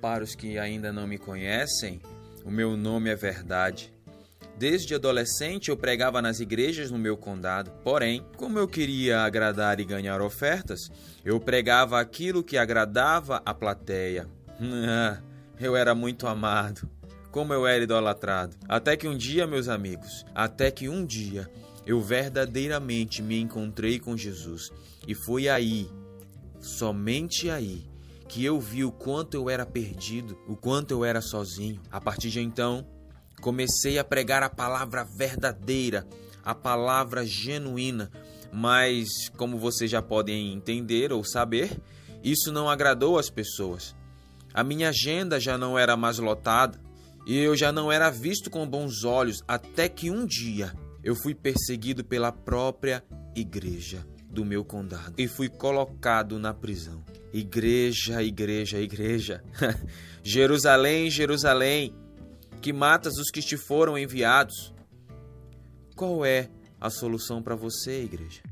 Para os que ainda não me conhecem, o meu nome é Verdade. Desde adolescente eu pregava nas igrejas no meu condado. Porém, como eu queria agradar e ganhar ofertas, eu pregava aquilo que agradava a plateia. eu era muito amado. Como eu era idolatrado. Até que um dia, meus amigos, até que um dia eu verdadeiramente me encontrei com Jesus. E foi aí, somente aí, que eu vi o quanto eu era perdido, o quanto eu era sozinho. A partir de então, comecei a pregar a palavra verdadeira, a palavra genuína, mas como vocês já podem entender ou saber, isso não agradou as pessoas. A minha agenda já não era mais lotada e eu já não era visto com bons olhos até que um dia eu fui perseguido pela própria igreja do meu condado e fui colocado na prisão. Igreja, igreja, igreja. Jerusalém, Jerusalém, que matas os que te foram enviados. Qual é a solução para você, igreja?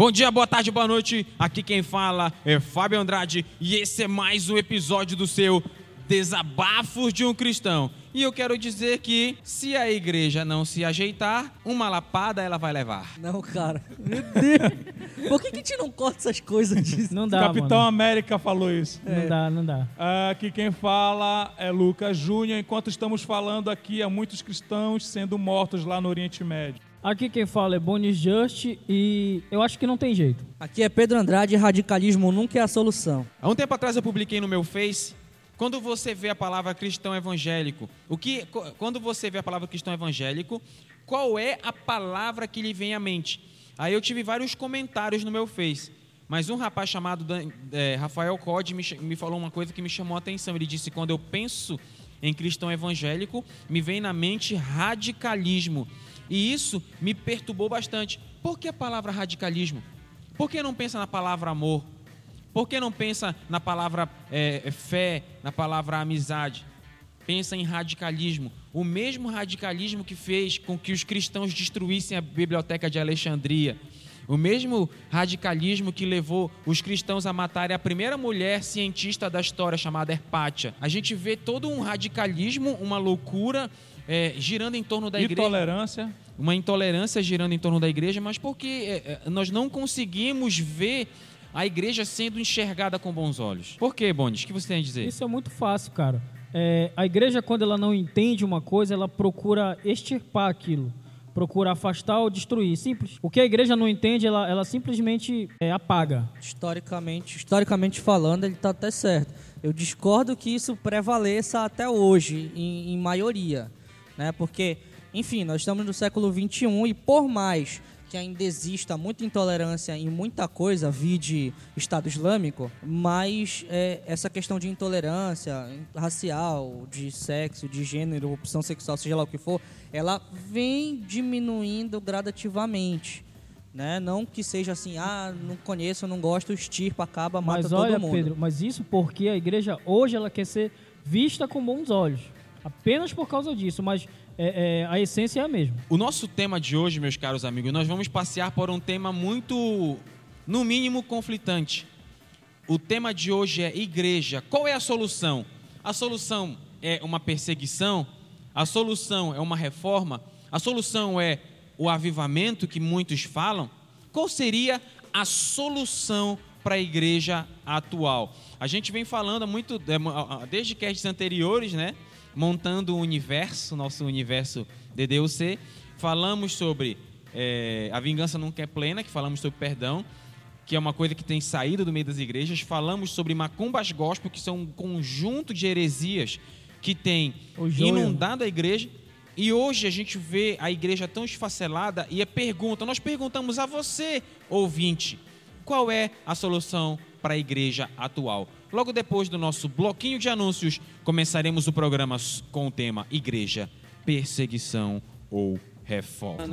Bom dia, boa tarde, boa noite. Aqui quem fala é Fábio Andrade e esse é mais um episódio do seu Desabafos de um Cristão. E eu quero dizer que se a igreja não se ajeitar, uma lapada ela vai levar. Não, cara. Meu Deus. Por que, que a gente não corta essas coisas disso? Não dá, Capitão mano. América falou isso. Não dá, não dá. Aqui quem fala é Lucas Júnior. Enquanto estamos falando aqui, há muitos cristãos sendo mortos lá no Oriente Médio. Aqui quem fala é Bonis Just e eu acho que não tem jeito. Aqui é Pedro Andrade e radicalismo nunca é a solução. Há um tempo atrás eu publiquei no meu Face, quando você vê a palavra cristão evangélico, o que quando você vê a palavra cristão evangélico, qual é a palavra que lhe vem à mente? Aí eu tive vários comentários no meu Face. Mas um rapaz chamado Dan- eh, Rafael Code me, me falou uma coisa que me chamou a atenção. Ele disse: quando eu penso em cristão evangélico, me vem na mente radicalismo. E isso me perturbou bastante. Por que a palavra radicalismo? Por que não pensa na palavra amor? Por que não pensa na palavra eh, fé, na palavra amizade? Pensa em radicalismo. O mesmo radicalismo que fez com que os cristãos destruíssem a biblioteca de Alexandria. O mesmo radicalismo que levou os cristãos a matarem a primeira mulher cientista da história, chamada Herpátia. A gente vê todo um radicalismo, uma loucura eh, girando em torno da igreja Intolerância. uma intolerância girando em torno da igreja, mas porque é, é, nós não conseguimos ver a igreja sendo enxergada com bons olhos. Por quê, Bones? O que você tem a dizer? Isso é muito fácil, cara. É, a igreja, quando ela não entende uma coisa, ela procura extirpar aquilo. Procura afastar ou destruir. Simples. O que a igreja não entende, ela, ela simplesmente é, apaga. Historicamente, historicamente falando, ele está até certo. Eu discordo que isso prevaleça até hoje, em, em maioria. Né? Porque, enfim, nós estamos no século XXI e por mais que ainda exista muita intolerância em muita coisa, vide Estado Islâmico, mas é, essa questão de intolerância racial, de sexo, de gênero, opção sexual, seja lá o que for, ela vem diminuindo gradativamente. Né? Não que seja assim, ah, não conheço, não gosto, estirpa, acaba, mata Mas todo olha, mundo. Pedro, mas isso porque a igreja hoje ela quer ser vista com bons olhos. Apenas por causa disso, mas é, é, a essência é a mesma. O nosso tema de hoje, meus caros amigos, nós vamos passear por um tema muito, no mínimo, conflitante. O tema de hoje é igreja. Qual é a solução? A solução é uma perseguição? A solução é uma reforma? A solução é o avivamento que muitos falam? Qual seria a solução para a igreja atual? A gente vem falando muito, é, desde castes anteriores, né? Montando o universo, nosso universo DDUC. Falamos sobre é, a vingança nunca é plena, que falamos sobre perdão que é uma coisa que tem saído do meio das igrejas. Falamos sobre macumbas gospel, que são um conjunto de heresias que tem inundado a igreja. E hoje a gente vê a igreja tão esfacelada e a pergunta, nós perguntamos a você, ouvinte, qual é a solução para a igreja atual? Logo depois do nosso bloquinho de anúncios, começaremos o programa com o tema Igreja, Perseguição ou Reforma.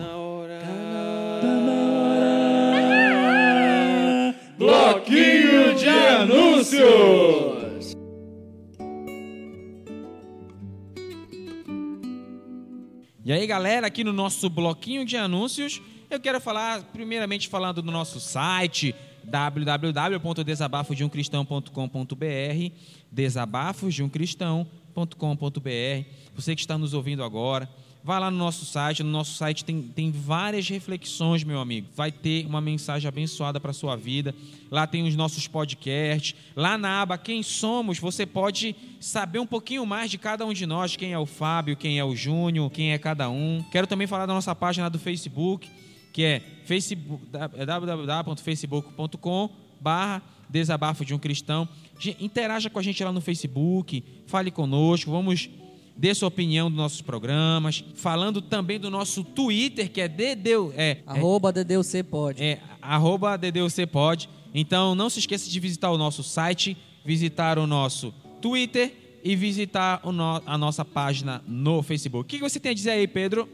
Bloquinho de anúncios. E aí, galera, aqui no nosso bloquinho de anúncios, eu quero falar, primeiramente, falando do nosso site www.desabafosdeumcristão.com.br desabafosdeumcristão.com.br Você que está nos ouvindo agora, Vai lá no nosso site, no nosso site tem, tem várias reflexões, meu amigo. Vai ter uma mensagem abençoada para a sua vida. Lá tem os nossos podcasts. Lá na aba Quem Somos, você pode saber um pouquinho mais de cada um de nós, quem é o Fábio, quem é o Júnior, quem é cada um. Quero também falar da nossa página do Facebook, que é facebook, é www.facebook.com barra desabafo de um cristão. Interaja com a gente lá no Facebook, fale conosco, vamos dê sua opinião dos nossos programas, falando também do nosso Twitter, que é DDU, é, arroba DDUC pode. É, arroba DDUC pode. Então não se esqueça de visitar o nosso site, visitar o nosso Twitter e visitar no, a nossa página no Facebook. O que você tem a dizer aí, Pedro?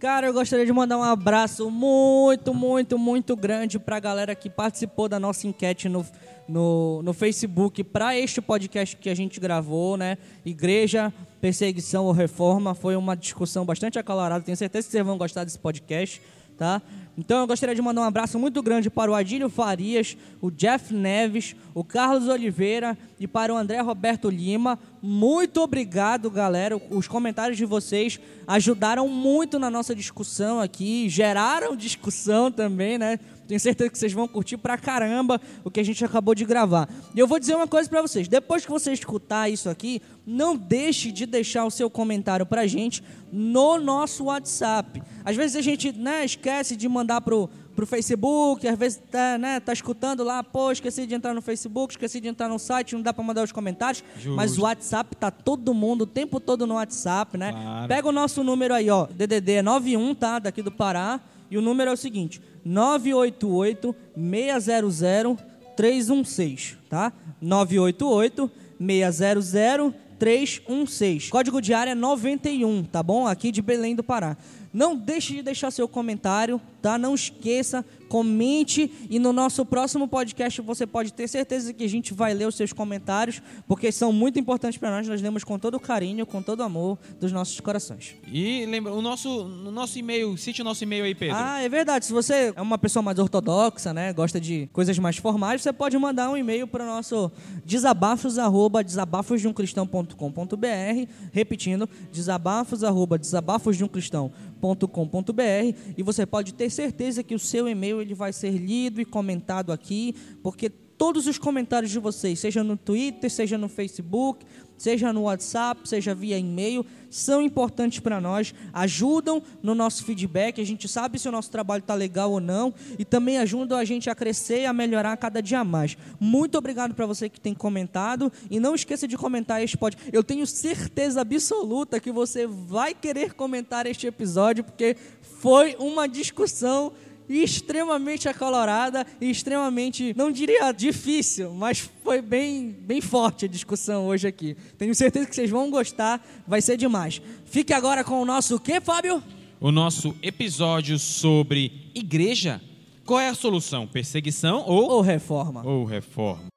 Cara, eu gostaria de mandar um abraço muito, muito, muito grande para a galera que participou da nossa enquete no, no, no Facebook para este podcast que a gente gravou, né? Igreja, perseguição ou reforma. Foi uma discussão bastante acalorada. Tenho certeza que vocês vão gostar desse podcast, tá? Então eu gostaria de mandar um abraço muito grande para o Adílio Farias, o Jeff Neves, o Carlos Oliveira e para o André Roberto Lima. Muito obrigado, galera. Os comentários de vocês ajudaram muito na nossa discussão aqui, geraram discussão também, né? Tenho certeza que vocês vão curtir pra caramba o que a gente acabou de gravar. E eu vou dizer uma coisa para vocês: depois que você escutar isso aqui, não deixe de deixar o seu comentário pra gente no nosso WhatsApp. Às vezes a gente né, esquece de mandar pro, pro Facebook, às vezes tá, né, tá escutando lá, pô, esqueci de entrar no Facebook, esqueci de entrar no site, não dá para mandar os comentários, Justo. mas o WhatsApp tá todo mundo o tempo todo no WhatsApp, né? Claro. Pega o nosso número aí, ó, DDD 91, tá, daqui do Pará, e o número é o seguinte: 988 600 316, tá? 988 600 316. Código de área 91, tá bom? Aqui de Belém do Pará. Não deixe de deixar seu comentário, tá? Não esqueça, comente e no nosso próximo podcast você pode ter certeza que a gente vai ler os seus comentários, porque são muito importantes para nós. Nós lemos com todo carinho, com todo amor dos nossos corações. E lembra, o nosso, o nosso e-mail, cite o nosso e-mail aí, Pedro. Ah, é verdade. Se você é uma pessoa mais ortodoxa, né, gosta de coisas mais formais, você pode mandar um e-mail para o nosso desabafos arroba desabafosdeumcristão.com.br, repetindo, desabafos arroba desabafosdeumcristão.com.br e você pode ter certeza que o seu e-mail ele vai ser lido e comentado aqui, porque todos os comentários de vocês, seja no Twitter, seja no Facebook, seja no WhatsApp, seja via e-mail, são importantes para nós, ajudam no nosso feedback, a gente sabe se o nosso trabalho está legal ou não e também ajudam a gente a crescer e a melhorar cada dia mais. Muito obrigado para você que tem comentado e não esqueça de comentar este podcast. Eu tenho certeza absoluta que você vai querer comentar este episódio porque foi uma discussão extremamente acalorada e extremamente, não diria difícil, mas foi bem, bem forte a discussão hoje aqui. Tenho certeza que vocês vão gostar, vai ser demais. Fique agora com o nosso o quê, Fábio? O nosso episódio sobre igreja. Qual é a solução? Perseguição ou ou reforma? Ou reforma.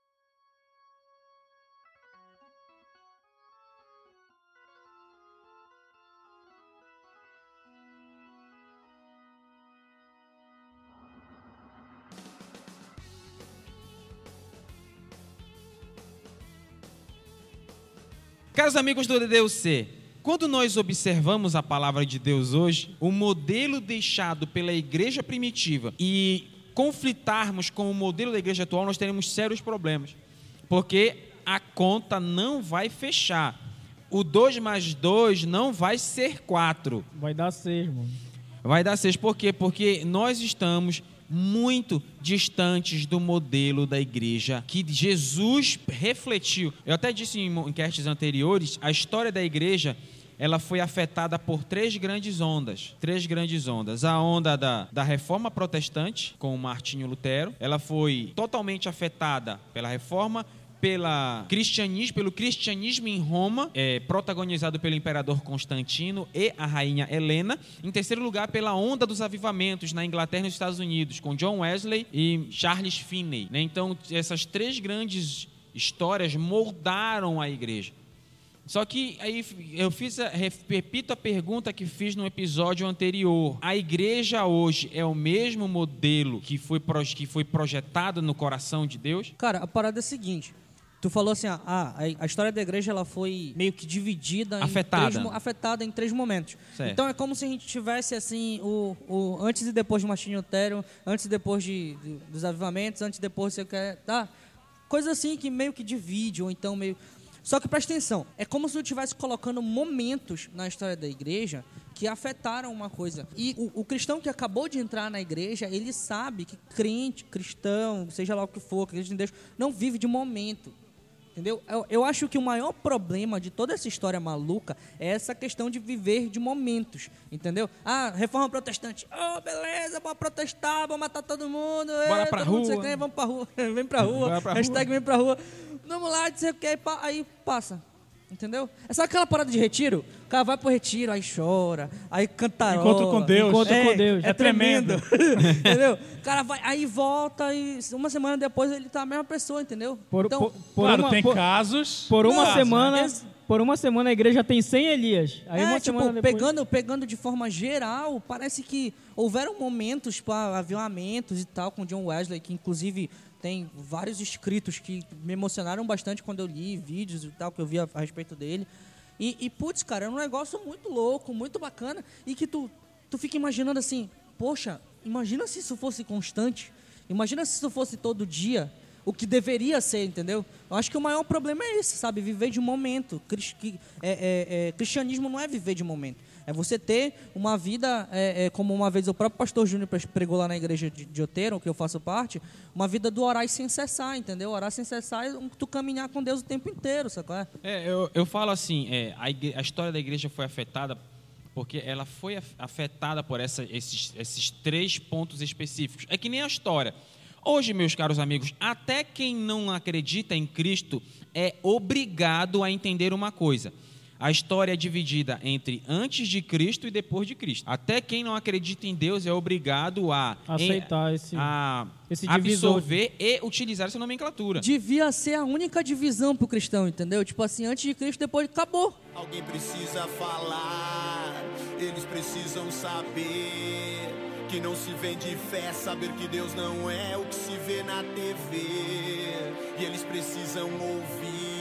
Caros amigos do DDUC, quando nós observamos a palavra de Deus hoje, o modelo deixado pela igreja primitiva e conflitarmos com o modelo da igreja atual, nós teremos sérios problemas. Porque a conta não vai fechar. O 2 mais 2 não vai ser 4. Vai dar 6, mano. Vai dar 6. Por quê? Porque nós estamos muito distantes do modelo da igreja que Jesus refletiu. Eu até disse em enquetes anteriores, a história da igreja ela foi afetada por três grandes ondas. Três grandes ondas. A onda da, da reforma protestante, com Martinho Lutero. Ela foi totalmente afetada pela reforma pela cristianismo, pelo cristianismo em Roma, é, protagonizado pelo imperador Constantino e a rainha Helena. Em terceiro lugar, pela onda dos avivamentos na Inglaterra e nos Estados Unidos, com John Wesley e Charles Finney. Né? Então, essas três grandes histórias moldaram a igreja. Só que aí eu fiz a, repito a pergunta que fiz no episódio anterior. A igreja hoje é o mesmo modelo que foi, que foi projetado no coração de Deus? Cara, a parada é a seguinte. Tu falou assim, ah, a história da igreja ela foi meio que dividida afetada em três, afetada em três momentos. Certo. Então é como se a gente tivesse assim o, o antes e depois de Martinho Lutero, antes e depois de, de, dos avivamentos, antes e depois você quer, tá? Coisa assim que meio que divide ou então meio só que presta atenção, é como se eu estivesse colocando momentos na história da igreja que afetaram uma coisa. E o, o, cristão que acabou de entrar na igreja, ele sabe que crente, cristão, seja lá o que for, crente em Deus, não vive de momento. Entendeu? Eu, eu, acho que o maior problema de toda essa história maluca é essa questão de viver de momentos. Entendeu? Ah, reforma protestante. Oh, beleza, bora protestar, vamos matar todo mundo. Bora pra rua. Mundo, vamos pra rua. vem pra rua. Pra Hashtag rua. vem pra rua. Vamos lá, dizer o que, aí passa. Entendeu? É só aquela parada de retiro. O cara vai pro retiro, aí chora, aí canta. Encontro com Deus. Encontro é, com Deus. É, é tremendo. entendeu? O cara vai, aí volta e uma semana depois ele tá a mesma pessoa, entendeu? Por, então, por, por claro, uma, tem por, casos. Por uma casos, semana. Né? Por uma semana a igreja tem 100 Elias. Aí é, uma tipo, semana depois... pegando, pegando de forma geral, parece que houveram momentos para avivamentos e tal com John Wesley, que inclusive tem vários escritos que me emocionaram bastante quando eu li vídeos e tal, que eu vi a, a respeito dele. E, e, putz, cara, é um negócio muito louco, muito bacana. E que tu, tu fica imaginando assim, poxa, imagina se isso fosse constante. Imagina se isso fosse todo dia. O que deveria ser, entendeu? Eu acho que o maior problema é esse, sabe? Viver de momento. É, é, é, cristianismo não é viver de momento. É você ter uma vida, é, é, como uma vez o próprio pastor Júnior pregou lá na igreja de, de Oteiro, que eu faço parte, uma vida do orar sem cessar, entendeu? Orar sem cessar é tu caminhar com Deus o tempo inteiro, sacou? É, é eu, eu falo assim, é, a, a história da igreja foi afetada porque ela foi afetada por essa, esses, esses três pontos específicos. É que nem a história. Hoje, meus caros amigos, até quem não acredita em Cristo é obrigado a entender uma coisa a história é dividida entre antes de Cristo e depois de Cristo. Até quem não acredita em Deus é obrigado a aceitar em, esse, a esse absorver e utilizar essa nomenclatura. Devia ser a única divisão para o cristão, entendeu? Tipo assim, antes de Cristo, depois acabou. Alguém precisa falar, eles precisam saber que não se vende fé, saber que Deus não é o que se vê na TV. E eles precisam ouvir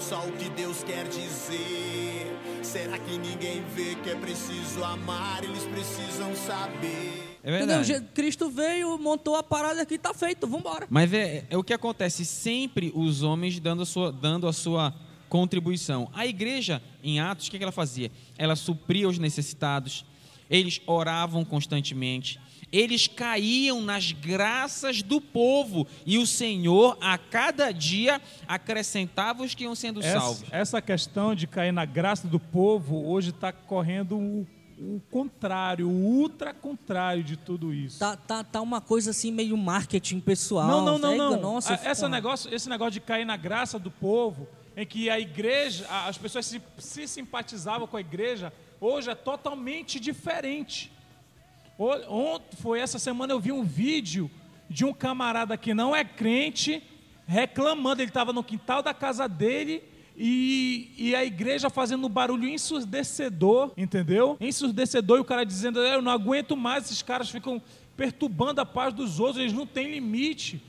só o que Deus quer dizer. Será que ninguém vê que é preciso amar? Eles precisam saber. É verdade. Entendeu? Cristo veio, montou a parada aqui, tá feito, vambora. Mas é, é o que acontece, sempre os homens dando a sua, dando a sua contribuição. A igreja, em Atos, o que ela fazia? Ela supria os necessitados, eles oravam constantemente, eles caíam nas graças do povo e o Senhor a cada dia acrescentava os que iam sendo essa, salvos. Essa questão de cair na graça do povo hoje está correndo o, o, contrário, o ultra contrário de tudo isso. Tá, tá, tá uma coisa assim meio marketing pessoal. Não, não, não, não. Nossa, essa negócio, esse negócio de cair na graça do povo, em que a igreja, as pessoas se, se simpatizavam com a igreja, hoje é totalmente diferente. Ontem, foi essa semana eu vi um vídeo de um camarada que não é crente reclamando. Ele estava no quintal da casa dele e, e, a igreja fazendo barulho ensurdecedor, entendeu? Ensurdecedor e o cara dizendo: Eu não aguento mais, esses caras ficam perturbando a paz dos outros, eles não têm limite.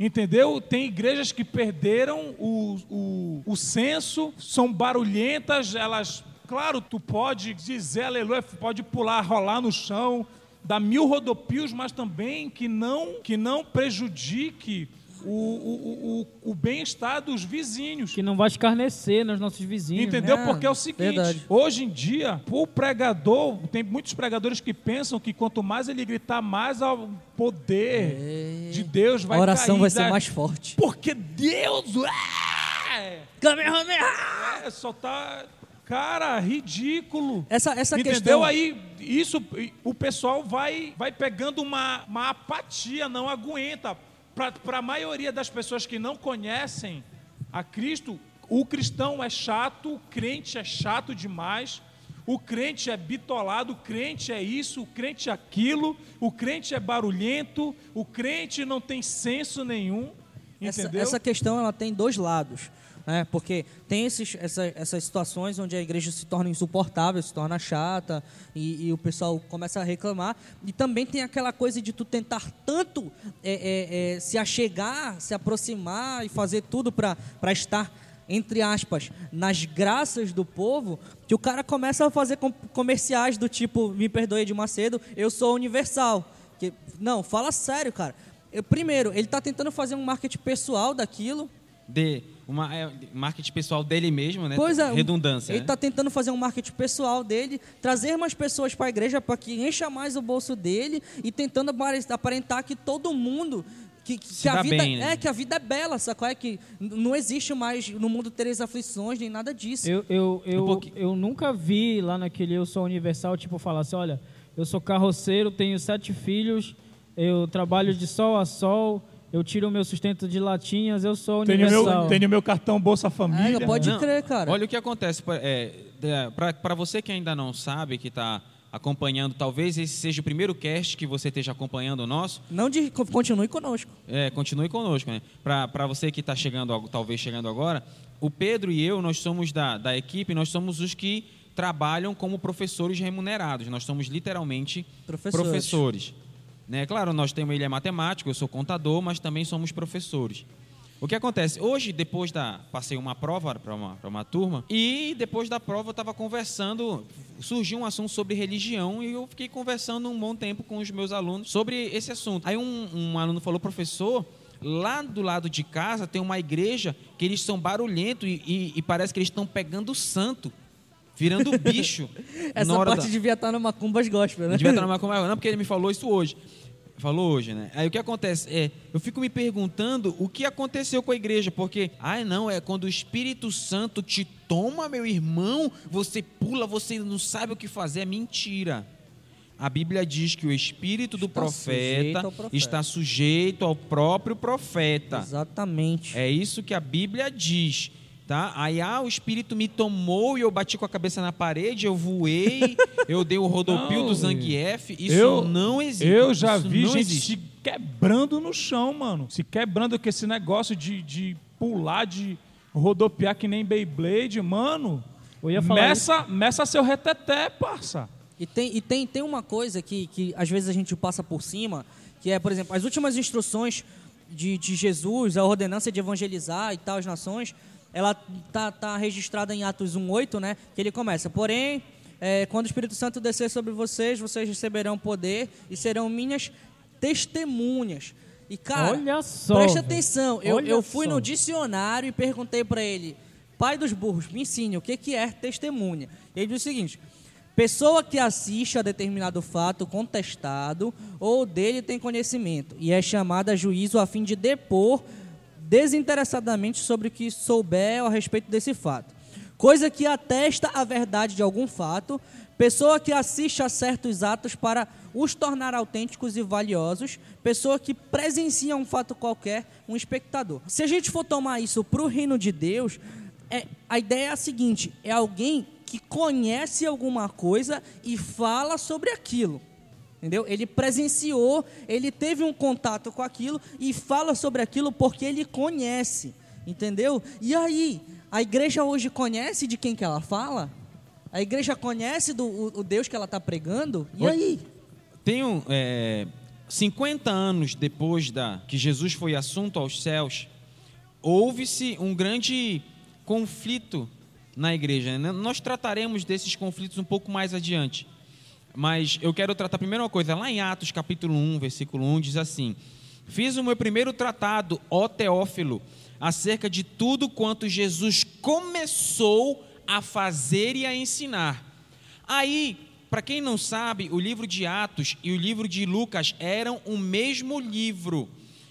Entendeu? Tem igrejas que perderam o, o, o senso, são barulhentas, elas. Claro, tu pode dizer aleluia, pode pular, rolar no chão, dar mil rodopios, mas também que não, que não prejudique o, o, o, o bem-estar dos vizinhos. Que não vai escarnecer nos nossos vizinhos. Entendeu? É, Porque é o seguinte: verdade. hoje em dia, o pregador, tem muitos pregadores que pensam que quanto mais ele gritar, mais o poder é. de Deus vai cair. A oração cair vai ser mais forte. Porque Deus. É, é só tá Cara, ridículo. Essa, essa Entendeu? questão. Aí, isso, o pessoal vai, vai pegando uma, uma apatia, não aguenta. Para a maioria das pessoas que não conhecem a Cristo, o cristão é chato, o crente é chato demais, o crente é bitolado, o crente é isso, o crente é aquilo, o crente é barulhento, o crente não tem senso nenhum. essa, essa questão ela tem dois lados. Né? Porque tem esses, essa, essas situações onde a igreja se torna insuportável, se torna chata e, e, o pessoal começa a reclamar. E também tem aquela coisa de tu tentar tanto é, é, é, se achegar, se aproximar e fazer tudo para estar entre aspas, nas graças do povo, que o cara começa a fazer comerciais do tipo, me perdoe de Macedo, eu sou universal. Que, não, fala sério, cara. Eu, primeiro, ele está tentando fazer um marketing pessoal daquilo. De uma é, marketing pessoal dele mesmo, né? Pois é, redundância. Ele está né? tentando fazer um marketing pessoal dele, trazer mais pessoas para a igreja para que encha mais o bolso dele e tentando aparentar que todo mundo que, que a vida bem, né? é que a vida é bela, sacou? É que não existe mais no mundo três aflições nem nada disso. Eu eu, eu, um eu nunca vi lá naquele Eu Sou Universal, tipo, falar assim, olha, eu sou carroceiro, tenho sete filhos, eu trabalho de sol a sol, eu tiro o meu sustento de latinhas, eu sou universal. Tenho meu, tenho meu cartão Bolsa Família. É, pode não, crer, cara. Olha o que acontece. É, Para você que ainda não sabe, que está acompanhando, talvez esse seja o primeiro cast que você esteja acompanhando o nosso. Não de, continue conosco. É, continue conosco, né? Para você que está chegando, talvez chegando agora, o Pedro e eu, nós somos da, da equipe, nós somos os que trabalham como professores remunerados. Nós somos literalmente professores. professores. Né? Claro, nós temos ele é matemático, eu sou contador, mas também somos professores. O que acontece? Hoje, depois da. Passei uma prova para uma, uma turma, e depois da prova eu estava conversando. Surgiu um assunto sobre religião e eu fiquei conversando um bom tempo com os meus alunos sobre esse assunto. Aí um, um aluno falou, professor, lá do lado de casa tem uma igreja que eles são barulhentos e, e, e parece que eles estão pegando santo. Virando bicho. Essa parte da... devia estar no Macumbas Gospel, né? Devia estar no Macumbas Não, porque ele me falou isso hoje. Falou hoje, né? Aí o que acontece? É, eu fico me perguntando o que aconteceu com a igreja, porque, ai não, é quando o Espírito Santo te toma, meu irmão, você pula, você não sabe o que fazer. É mentira. A Bíblia diz que o espírito do profeta, profeta, está sujeito ao próprio profeta. Exatamente. É isso que a Bíblia diz tá? Aí ah, o espírito me tomou e eu bati com a cabeça na parede, eu voei, eu dei o rodopio não, do Zangief. Isso eu, não existe. Eu já vi gente existe. se quebrando no chão, mano. Se quebrando com esse negócio de, de pular, de rodopiar que nem Beyblade, mano. Eu ia falar meça, meça seu reteté, parça. E tem, e tem, tem uma coisa que, que às vezes a gente passa por cima, que é, por exemplo, as últimas instruções de, de Jesus, a ordenança de evangelizar e tal as nações, ela tá, tá registrada em Atos 1:8, né? Que ele começa: "Porém, é, quando o Espírito Santo descer sobre vocês, vocês receberão poder e serão minhas testemunhas." E cara, Olha só, preste atenção. Eu, eu fui só. no dicionário e perguntei para ele: "Pai dos burros, me ensine o que que é testemunha." E ele disse o seguinte: Pessoa que assiste a determinado fato contestado ou dele tem conhecimento e é chamada a juízo a fim de depor desinteressadamente sobre o que souber a respeito desse fato. Coisa que atesta a verdade de algum fato, pessoa que assiste a certos atos para os tornar autênticos e valiosos, pessoa que presencia um fato qualquer, um espectador. Se a gente for tomar isso para o reino de Deus, é, a ideia é a seguinte: é alguém que conhece alguma coisa e fala sobre aquilo. Entendeu? Ele presenciou, ele teve um contato com aquilo e fala sobre aquilo porque ele conhece. Entendeu? E aí, a igreja hoje conhece de quem que ela fala? A igreja conhece do o, o Deus que ela está pregando? E aí? Tenho é, 50 anos depois da que Jesus foi assunto aos céus, houve-se um grande conflito na igreja. Né? Nós trataremos desses conflitos um pouco mais adiante. Mas eu quero tratar primeiro uma coisa. Lá em Atos capítulo 1, versículo 1, diz assim: Fiz o meu primeiro tratado, ó Teófilo, acerca de tudo quanto Jesus começou a fazer e a ensinar. Aí, para quem não sabe, o livro de Atos e o livro de Lucas eram o mesmo livro.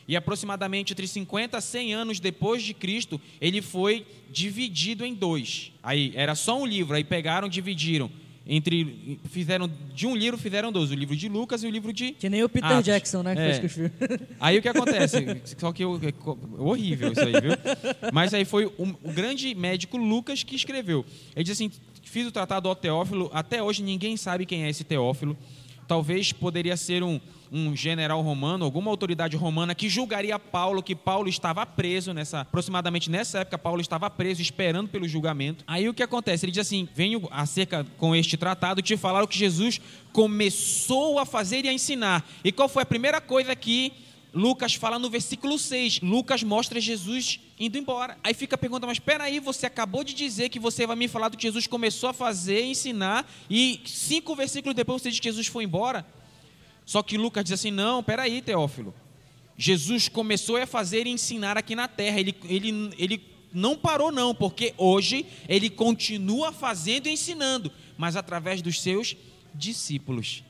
E aproximadamente entre 50 a 100 anos depois de Cristo, ele foi dividido em dois. Aí era só um livro, aí pegaram, dividiram entre fizeram de um livro fizeram dois, o livro de Lucas e o livro de que nem o Peter Atos. Jackson, né? Que é. fez aí o que acontece? Só que eu, é horrível isso aí, viu? Mas aí foi o, o, grande médico Lucas que escreveu. Ele diz assim: fiz o tratado ao Teófilo. Até hoje ninguém sabe quem é esse Teófilo. Talvez poderia ser um um general romano, alguma autoridade romana que julgaria Paulo, que Paulo estava preso nessa, aproximadamente nessa época, Paulo estava preso, esperando pelo julgamento. Aí o que acontece? Ele diz assim: venho acerca com este tratado te falar o que Jesus começou a fazer e a ensinar. E qual foi a primeira coisa que Lucas fala no versículo 6. Lucas mostra Jesus indo embora. Aí fica a pergunta, mas espera aí, você acabou de dizer que você vai me falar do que Jesus começou a fazer, ensinar, e cinco versículos depois você diz que Jesus foi embora? Só que Lucas diz assim, não, espera aí, Teófilo. Jesus começou a fazer e ensinar aqui na terra. Ele, ele, ele não parou não, porque hoje ele continua fazendo e ensinando, mas através dos seus discípulos.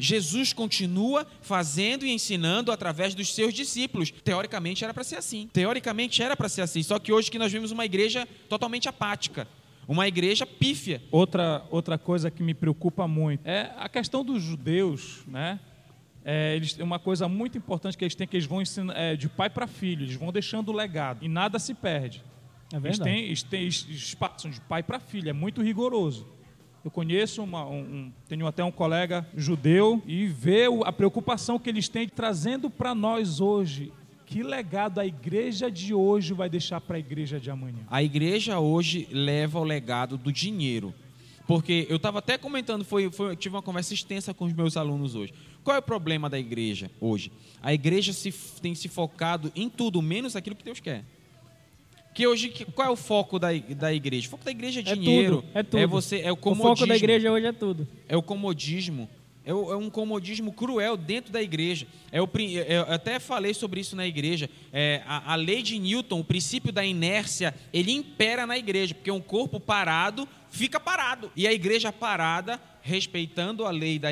Jesus continua fazendo e ensinando através dos seus discípulos. Teoricamente era para ser assim. Teoricamente era para ser assim. Só que hoje que nós vemos uma igreja totalmente apática. Uma igreja pífia. Outra, outra coisa que me preocupa muito é a questão dos judeus, né? É, eles uma coisa muito importante que eles têm que eles vão ensinar é, de pai para filho, eles vão deixando o legado e nada se perde. É eles, têm, eles, têm, eles passam de pai para filho, é muito rigoroso. Eu conheço, uma, um, tenho até um colega judeu e vê a preocupação que eles têm trazendo para nós hoje. Que legado a igreja de hoje vai deixar para a igreja de amanhã? A igreja hoje leva o legado do dinheiro. Porque eu estava até comentando, foi, foi, tive uma conversa extensa com os meus alunos hoje. Qual é o problema da igreja hoje? A igreja se, tem se focado em tudo, menos aquilo que Deus quer. Que hoje, qual é o foco da, da igreja? O foco da igreja é, é dinheiro. Tudo, é tudo. É você, é o comodismo. O foco da igreja hoje é tudo. É o comodismo. É, é um comodismo cruel dentro da igreja. É o, é, eu até falei sobre isso na igreja. É, a, lei de Newton, o princípio da inércia, ele impera na igreja, porque um corpo parado fica parado. E a igreja parada, respeitando a lei da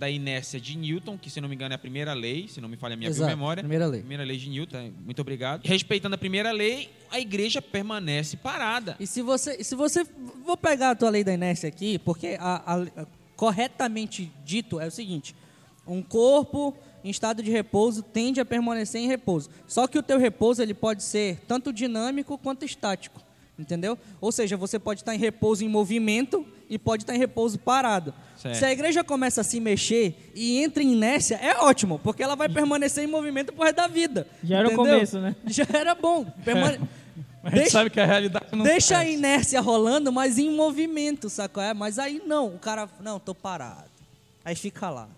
da inércia de Newton, que se não me engano é a primeira lei, se não me falha a minha Exato, memória. Primeira lei. Primeira lei de Newton, muito obrigado. Respeitando a primeira lei, a igreja permanece parada. E se você, se você vou pegar a tua lei da inércia aqui, porque a, a, corretamente dito é o seguinte: um corpo em estado de repouso tende a permanecer em repouso. Só que o teu repouso ele pode ser tanto dinâmico quanto estático, entendeu? Ou seja, você pode estar em repouso em movimento e pode estar em repouso parado. Certo. Se a igreja começa a se mexer e entra em inércia, é ótimo, porque ela vai permanecer em movimento por resto da vida. Já era entendeu? o começo, né? Já era bom. Permane... Mas a gente deixa, sabe que a realidade não Deixa a inércia rolando, mas em movimento, sacou? É, mas aí não, o cara, não, tô parado. Aí fica lá.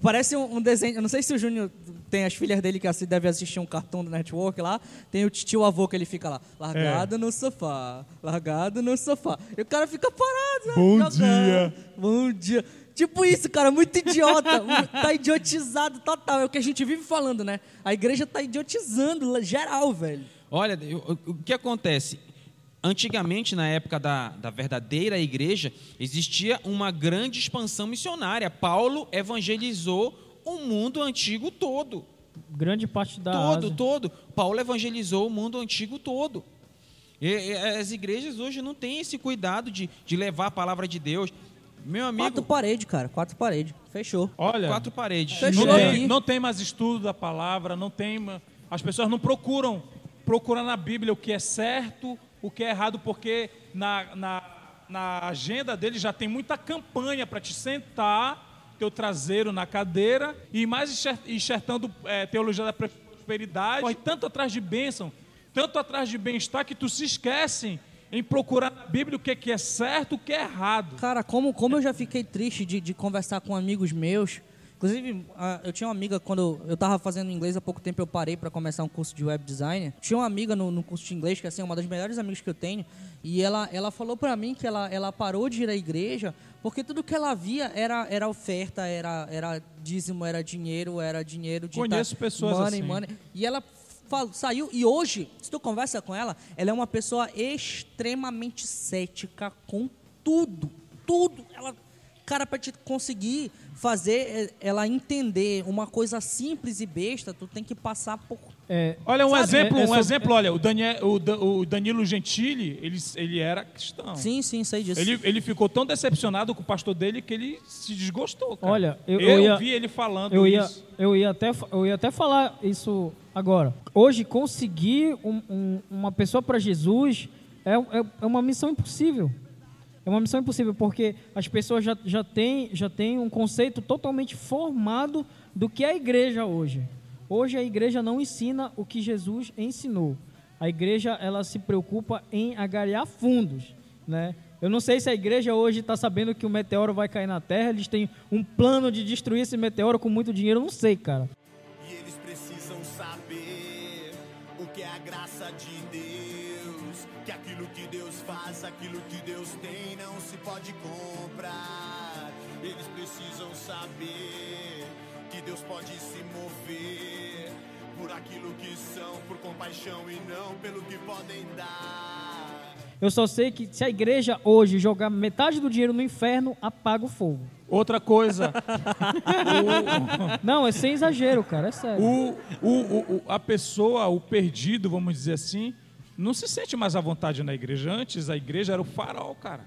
Parece um, um, desenho. Eu não sei se o Júnior tem as filhas dele que assim, deve assistir um cartão do network lá. Tem o tio avô que ele fica lá, largado é. no sofá, largado no sofá. E o cara fica parado. Né, Bom jogando. dia. Bom dia. Tipo isso, cara, muito idiota. tá idiotizado total. É o que a gente vive falando, né? A igreja tá idiotizando geral, velho. Olha, o, que acontece? Antigamente, na época da, da verdadeira igreja, existia uma grande expansão missionária. Paulo evangelizou o mundo antigo todo. Grande parte da Todo, Ásia. todo. Paulo evangelizou o mundo antigo todo. E, e, as igrejas hoje não têm esse cuidado de, de levar a palavra de Deus. Meu amigo. Quatro paredes, cara. Quatro paredes. Fechou. Olha. Quatro paredes. Fechou não, tem, não tem mais estudo da palavra, não tem. As pessoas não procuram procurar na Bíblia o que é certo, o que é errado, porque na, na, na agenda dele já tem muita campanha para te sentar, teu traseiro na cadeira, e mais enxertando é, teologia da prosperidade, corre tanto atrás de bênção, tanto atrás de bem-estar, que tu se esquecem em procurar na Bíblia o que é, que é certo, o que é errado. Cara, como, como eu já fiquei triste de, de conversar com amigos meus Inclusive, eu tinha uma amiga, quando eu estava fazendo inglês há pouco tempo, eu parei para começar um curso de web design. Tinha uma amiga no, no, curso de inglês, que assim, é uma das melhores amigas que eu tenho, e ela, ela falou para mim que ela, ela parou de ir à igreja porque tudo que ela via era, era oferta, era, era dízimo, era dinheiro, era dinheiro de Conheço tá, pessoas money, assim. money. E ela saiu, e hoje, se tu conversa com ela, ela é uma pessoa extremamente cética com tudo. Tudo. Ela Cara, para te conseguir fazer é, ela entender uma coisa simples e besta, tu tem que passar por. É, olha um sabe, exemplo, é, um exemplo, olha, o, Daniel, o, Danilo Gentili, ele, ele era cristão. Sim, sim, sei disso. Ele, ele ficou tão decepcionado com o pastor dele que ele se desgostou. Cara. Olha, eu, eu, eu ia, vi ele falando eu ia, isso. Eu ia, até, eu ia até falar isso agora. Hoje, conseguir um, um, uma pessoa para Jesus é, é, é uma missão impossível. É uma missão impossível, porque as pessoas já, já, têm, já têm um conceito totalmente formado do que é a igreja hoje. Hoje a igreja não ensina o que Jesus ensinou. A igreja ela se preocupa em agariar fundos, né? Eu não sei se a igreja hoje está sabendo que o meteoro vai cair na Terra. Eles têm um plano de destruir esse meteoro com muito dinheiro. Eu não sei, cara. Aquilo que Deus tem, não se pode comprar. Eles precisam saber que Deus pode se mover por aquilo que são, por compaixão e não pelo que podem dar. Eu só sei que se a igreja hoje jogar metade do dinheiro no inferno, apaga o fogo. Outra coisa. Não, é sem exagero, cara, é sério. o, o, o, a pessoa, o perdido, vamos dizer assim, não se sente mais à vontade na igreja. Antes a igreja era o farol, cara.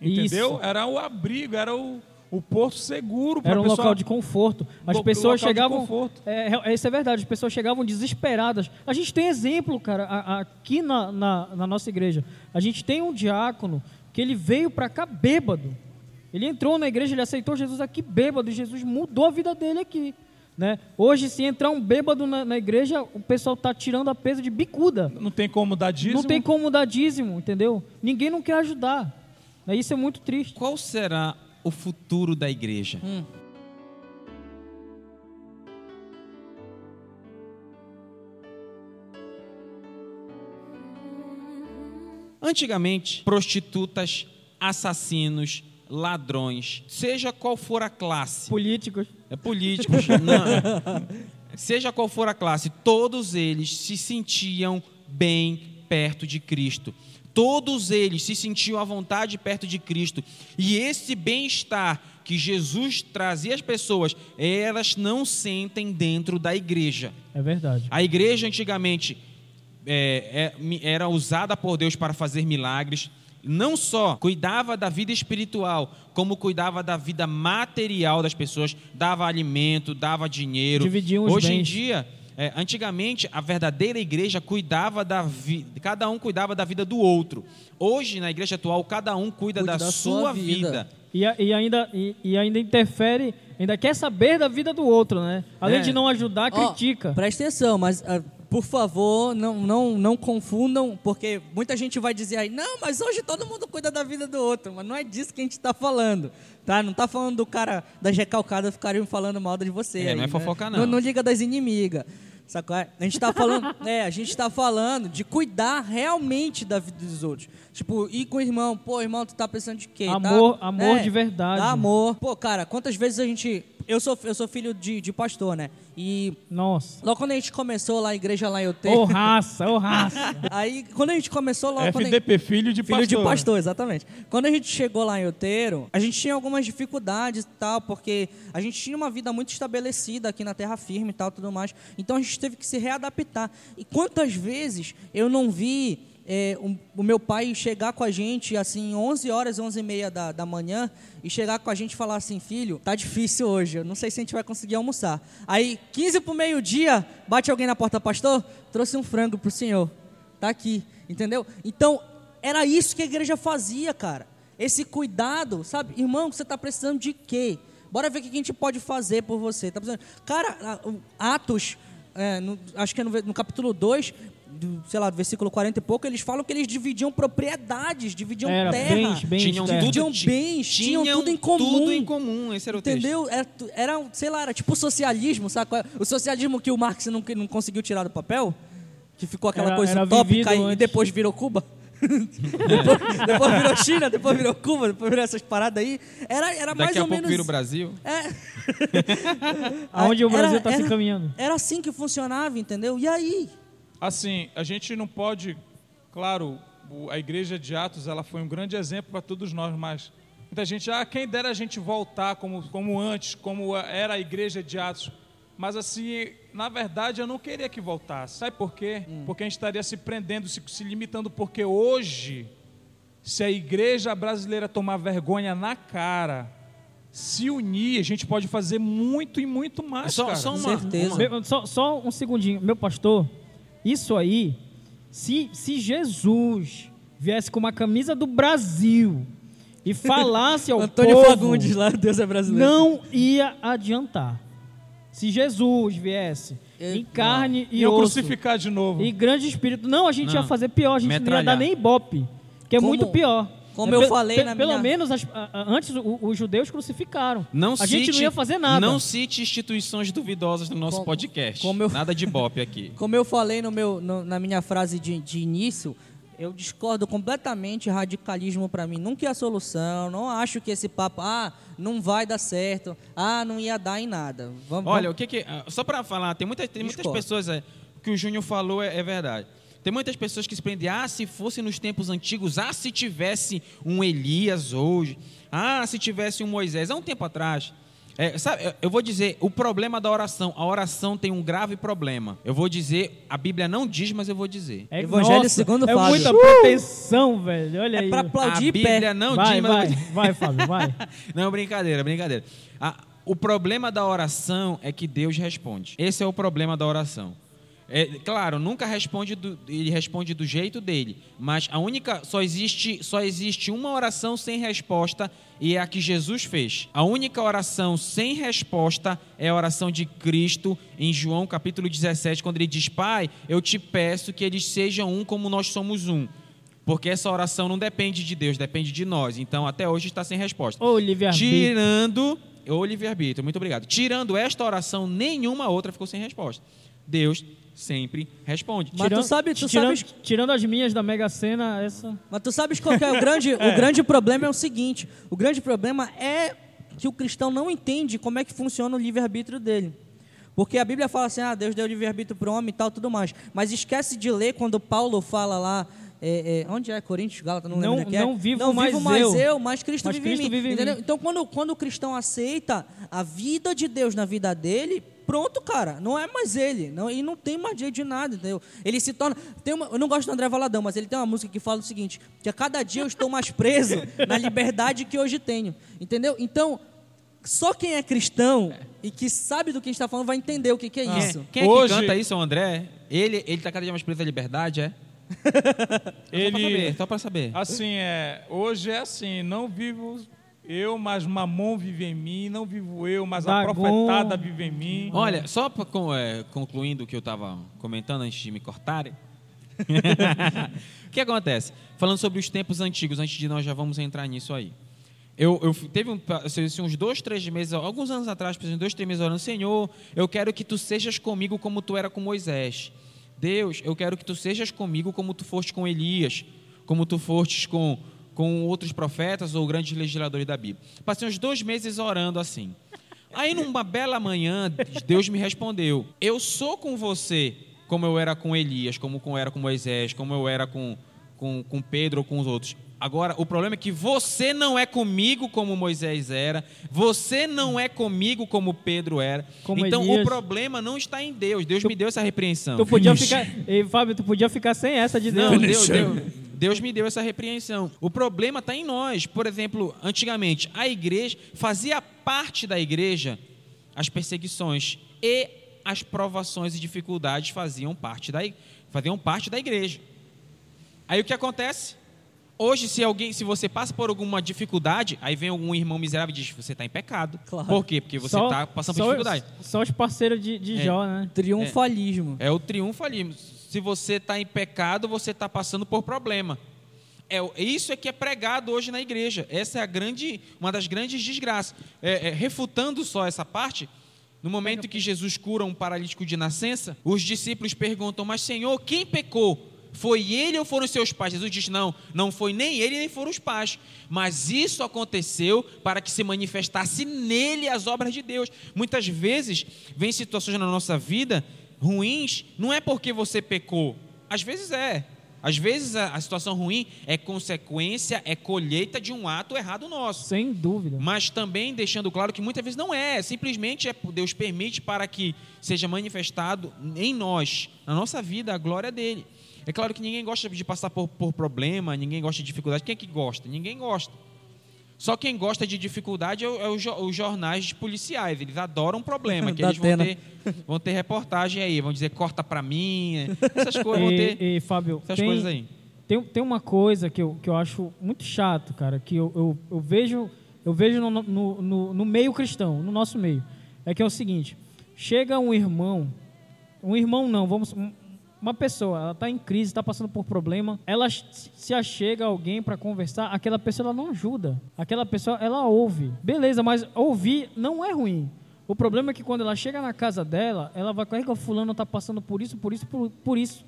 Entendeu? Isso. Era o abrigo, era o, o porto seguro. pra Era um pessoa- local de conforto. As Lo- pessoas chegavam. conforto. É, é, isso é verdade, as pessoas chegavam desesperadas. A gente tem exemplo, cara, aqui na, na, na nossa igreja. A gente tem um diácono que ele veio pra cá bêbado. Ele entrou na igreja, ele aceitou Jesus aqui bêbado, e Jesus mudou a vida dele aqui. Né? Hoje, se entrar um bêbado na, na igreja, o pessoal tá tirando a peso de bicuda. Não tem como dar dízimo. Não tem como dar dízimo, entendeu? Ninguém não quer ajudar. Né? Isso é muito triste. Qual será o futuro da igreja? Antigamente, prostitutas, assassinos, ladrões, seja qual for a classe, Políticos. é políticos, não, seja qual for a classe, todos eles se sentiam bem perto de Cristo. Todos eles se sentiam à vontade perto de Cristo. E esse bem-estar que Jesus trazia às pessoas, elas não sentem dentro da igreja. É verdade. A igreja antigamente é, é, era usada por Deus para fazer milagres. Não só cuidava da vida espiritual, como cuidava da vida material das pessoas, dava alimento, dava dinheiro. Dividiam os Hoje em bens. dia, é, antigamente a verdadeira igreja cuidava da vida, cada um cuidava da vida do outro. Hoje na igreja atual cada um cuida, Cuida da, da sua, sua vida. vida. E, e ainda, e, e ainda interfere, ainda quer saber da vida do outro, né? Além É. de não ajudar, Ó, critica. presta atenção, mas ah, por favor, não, não, não confundam, porque muita gente vai dizer aí, não, mas hoje todo mundo cuida da vida do outro, mas não é disso que a gente está falando, tá? Não tá falando do cara das recalcadas ficarem falando mal de você. É, aí, não é né? fofoca, não. Não, não liga das inimigas. Sacou? A gente tá falando, é, a gente tá falando de cuidar realmente da vida dos outros. Tipo, ir com o irmão, pô, irmão, tu tá pensando de quê? Amor- tá? amor de verdade. Amor. Pô, cara, quantas vezes a gente. Eu sou, eu sou filho de, de pastor, né? E Nossa. Logo quando a gente começou lá a igreja lá em Euteiro. Ô raça, ô raça. Aí, quando a gente começou lá. quando a gente- FDP, filho de Filho pastor. de pastor, exatamente. Quando a gente chegou lá em Euteiro, a gente tinha algumas dificuldades e tal, porque a gente tinha uma vida muito estabelecida aqui na terra firme e tal, tudo mais. Então a gente teve que se readaptar. E quantas vezes eu não vi é, o, o meu pai chegar com a gente, assim, 11 horas, 11 e meia da, da manhã, e chegar com a gente e falar assim, filho, tá difícil hoje, eu não sei se a gente vai conseguir almoçar. Aí, 15 pro meio-dia, bate alguém na porta, pastor, trouxe um frango pro senhor. Tá aqui, entendeu? Então, era isso que a igreja fazia, cara. Esse cuidado, sabe? Irmão, você está precisando de quê? Bora ver o que a gente pode fazer por você. Tá precisando... Cara, o- Atos, é, no- acho que é no, no capítulo 2, do, sei lá, do versículo 40 e pouco, eles falam que eles dividiam propriedades, dividiam Era terra. bens, bens, Tinham terra. tudo, bens, tinham tudo em comum. Tudo em comum, esse era o texto. Entendeu? Era, tu- era, sei lá, era tipo socialismo, sabe? é? O socialismo que o Marx não, não conseguiu tirar do papel, que ficou aquela Era- coisa era utópica e, e depois virou Cuba. depois, depois virou China, depois virou Cuba, depois virou essas paradas aí. Era, era mais Daqui a ou pouco menos. vira o Brasil. É. Aonde o Era- Brasil está se era- caminhando. Era assim que funcionava, entendeu? E aí? Assim, a gente não pode, claro, a igreja de Atos ela foi um grande exemplo para todos nós, mas muita gente, ah, quem dera a gente voltar como, como antes, como era a igreja de Atos. Mas assim, na verdade, eu não queria que voltasse. Sabe por quê? Porque a gente estaria se prendendo, se, se limitando, porque hoje, se a igreja brasileira tomar vergonha na cara, se unir, a gente pode fazer muito e muito mais, Só, cara. só uma, certeza. uma- Meu- só, só um segundinho. Meu pastor, isso aí, se, se Jesus viesse com uma camisa do Brasil e falasse ao Antônio povo, Fagundes lá, Deus é brasileiro. não ia adiantar. Se Jesus viesse Eu- em carne e Iam osso crucificar de novo. e grande espírito, não, a gente Não. ia fazer pior, a gente não ia dar nem ibope, que é Como- muito pior. Como É, eu falei na Pelo minha- menos as- antes os judeus crucificaram. Não a cite, gente não ia fazer nada. Não cite instituições duvidosas no nosso Como- podcast. como eu- Nada de bop aqui. Como eu falei no meu, no- na minha frase de, de início, eu discordo completamente. Radicalismo para mim nunca é a solução. Não acho que esse papo, ah, não vai dar certo, ah, não ia dar em nada. Vamos, Olha, o que que. ah, Só pra falar, tem, muita, tem muitas pessoas. É, o que o Júnior falou é, é verdade. Tem muitas pessoas que se prendem. Ah, se fosse nos tempos antigos. Ah, se tivesse um Elias hoje. Ah, se tivesse um Moisés. Há um tempo atrás. É, sabe, eu- vou dizer, o problema da oração. A oração tem um grave problema. Eu vou dizer, a Bíblia não diz, mas eu vou dizer. É, Evangelho nossa, segundo é Fábio. muita Uh! pretensão, velho. Olha é aí. pra A aplaudir em Bíblia pé. não vai, diz, mas eu vai, vou dizer. vai, Fábio, vai. Não, brincadeira, brincadeira. Ah, o problema da oração é que Deus responde. Esse é o problema da oração. É, claro, nunca responde do, ele responde do jeito dele, mas a única só existe só existe uma oração sem resposta e é a que Jesus fez. A única oração sem resposta é a oração de Cristo em João capítulo 17, quando ele diz: "Pai, eu te peço que eles sejam um como nós somos um". Porque essa oração não depende de Deus, depende de nós. Então, até hoje está sem resposta. Livre-arbítrio. Tirando. Ô, livre-arbítrio, muito obrigado. Tirando esta oração, nenhuma outra ficou sem resposta. Deus sempre responde. Mas tu sabe- tu tirando, sabes- tirando as minhas da Mega Sena, essa. Mas tu sabes qual que é o grande, o grande problema é o seguinte: o grande problema é que o cristão não entende como é que funciona o livre-arbítrio dele. Porque a Bíblia fala assim, ah, Deus deu livre-arbítrio para o homem e tal, tudo mais. Mas esquece de ler quando Paulo fala lá, é, é, onde é? Coríntios, Gálatas, não, Não- lembro onde é que é. não vivo não mais vivo mais eu, eu, mas Cristo, mas vive, Cristo em mim, vive em entendeu? mim. Então, quando, quando o cristão aceita a vida de Deus na vida dele, pronto, cara, não é mais ele. Não, e não tem mais jeito de nada, entendeu? Ele se torna. Tem uma, eu não gosto do André Valadão, mas ele tem uma música que fala o seguinte: que a cada dia eu estou mais preso na liberdade que hoje tenho. Entendeu? Então, só quem é cristão e que sabe do que a gente está falando vai entender o que, que é Quem, isso. quem é Hoje- que canta isso, é o André? Ele, ele tá cada dia mais preso da liberdade, é? Só pra Ele, saber, só pra saber. assim, é, hoje é assim, não vivo eu, mas Mamon vive em mim, não vivo eu, mas a Dagon. profetada vive em mim. Olha, só pra, com- é, concluindo o que eu estava comentando antes de me cortarem. o que acontece? Falando sobre os tempos antigos, antes de nós já vamos entrar nisso aí. Eu, eu teve um, assim, uns dois, três meses, alguns anos atrás, dois, três meses orando, Senhor, eu quero que tu sejas comigo como tu era com Moisés. Deus, eu quero que tu sejas comigo como tu foste com Elias, como tu fostes com, com outros profetas ou grandes legisladores da Bíblia. Passei uns dois meses orando assim. Aí, numa bela manhã, Deus me respondeu: Eu sou com você, como eu era com Elias, como eu era com Moisés, como eu era com, com, com Pedro ou com os outros. Agora, o problema é que você não é comigo como Moisés era, você não é comigo como Pedro era. Como então, Elias. o problema não está em Deus. Deus me deu essa repreensão. Tu podia ficar. Ei, Fábio, tu podia ficar sem essa de Deus. Não, Deus, Deus, Deus me deu essa repreensão. O problema está em nós. Por exemplo, antigamente, a igreja fazia parte da igreja as perseguições e as provações e dificuldades faziam parte da, faziam parte da igreja. Aí o que acontece? Hoje, se alguém, se você passa por alguma dificuldade, aí vem algum irmão miserável e diz: você está em pecado. Claro. Por quê? Porque você está passando por só- dificuldade. Só os parceiros de, de É. Jó, né? Triunfalismo. É o triunfalismo. Se você está em pecado, você está passando por problema. É, isso é que é pregado hoje na igreja. Essa é a grande, uma das grandes desgraças. É, é, refutando só essa parte, no momento que Jesus cura um paralítico de nascença, os discípulos perguntam: Mas Senhor, quem pecou? Foi ele ou foram seus pais? Jesus diz: Não, não foi nem ele nem foram os pais. Mas isso aconteceu para que se manifestasse nele as obras de Deus. Muitas vezes vem situações na nossa vida ruins, não é porque você pecou. Às vezes é. Às vezes a, a situação ruim é consequência, é colheita de um ato errado nosso. Sem dúvida. Mas também deixando claro que muitas vezes não é, simplesmente é Deus permite para que seja manifestado em nós, na nossa vida, a glória dele. É claro que ninguém gosta de passar por, por problema, ninguém gosta de dificuldade. Quem é que gosta? Ninguém gosta. Só quem gosta de dificuldade é, o- é o os jornais policiais. Eles adoram problema, que eles vão ter, vão ter reportagem aí, vão dizer corta pra mim, essas coisas, vão ter E, e, Fábio, essas tem, coisas aí. tem, tem uma coisa que eu, que eu acho muito chato, cara, que eu, eu, eu vejo, eu vejo no, no, no, no meio cristão, no nosso meio. É que é o seguinte: chega um irmão, um irmão não, vamos uma pessoa, ela está em crise, está passando por problema, ela se achega alguém para conversar, aquela pessoa ela não ajuda. Aquela pessoa, ela ouve. Beleza, mas ouvir não é ruim. O problema é que quando ela chega na casa dela, ela vai, o fulano está passando por isso, por isso, por, por isso.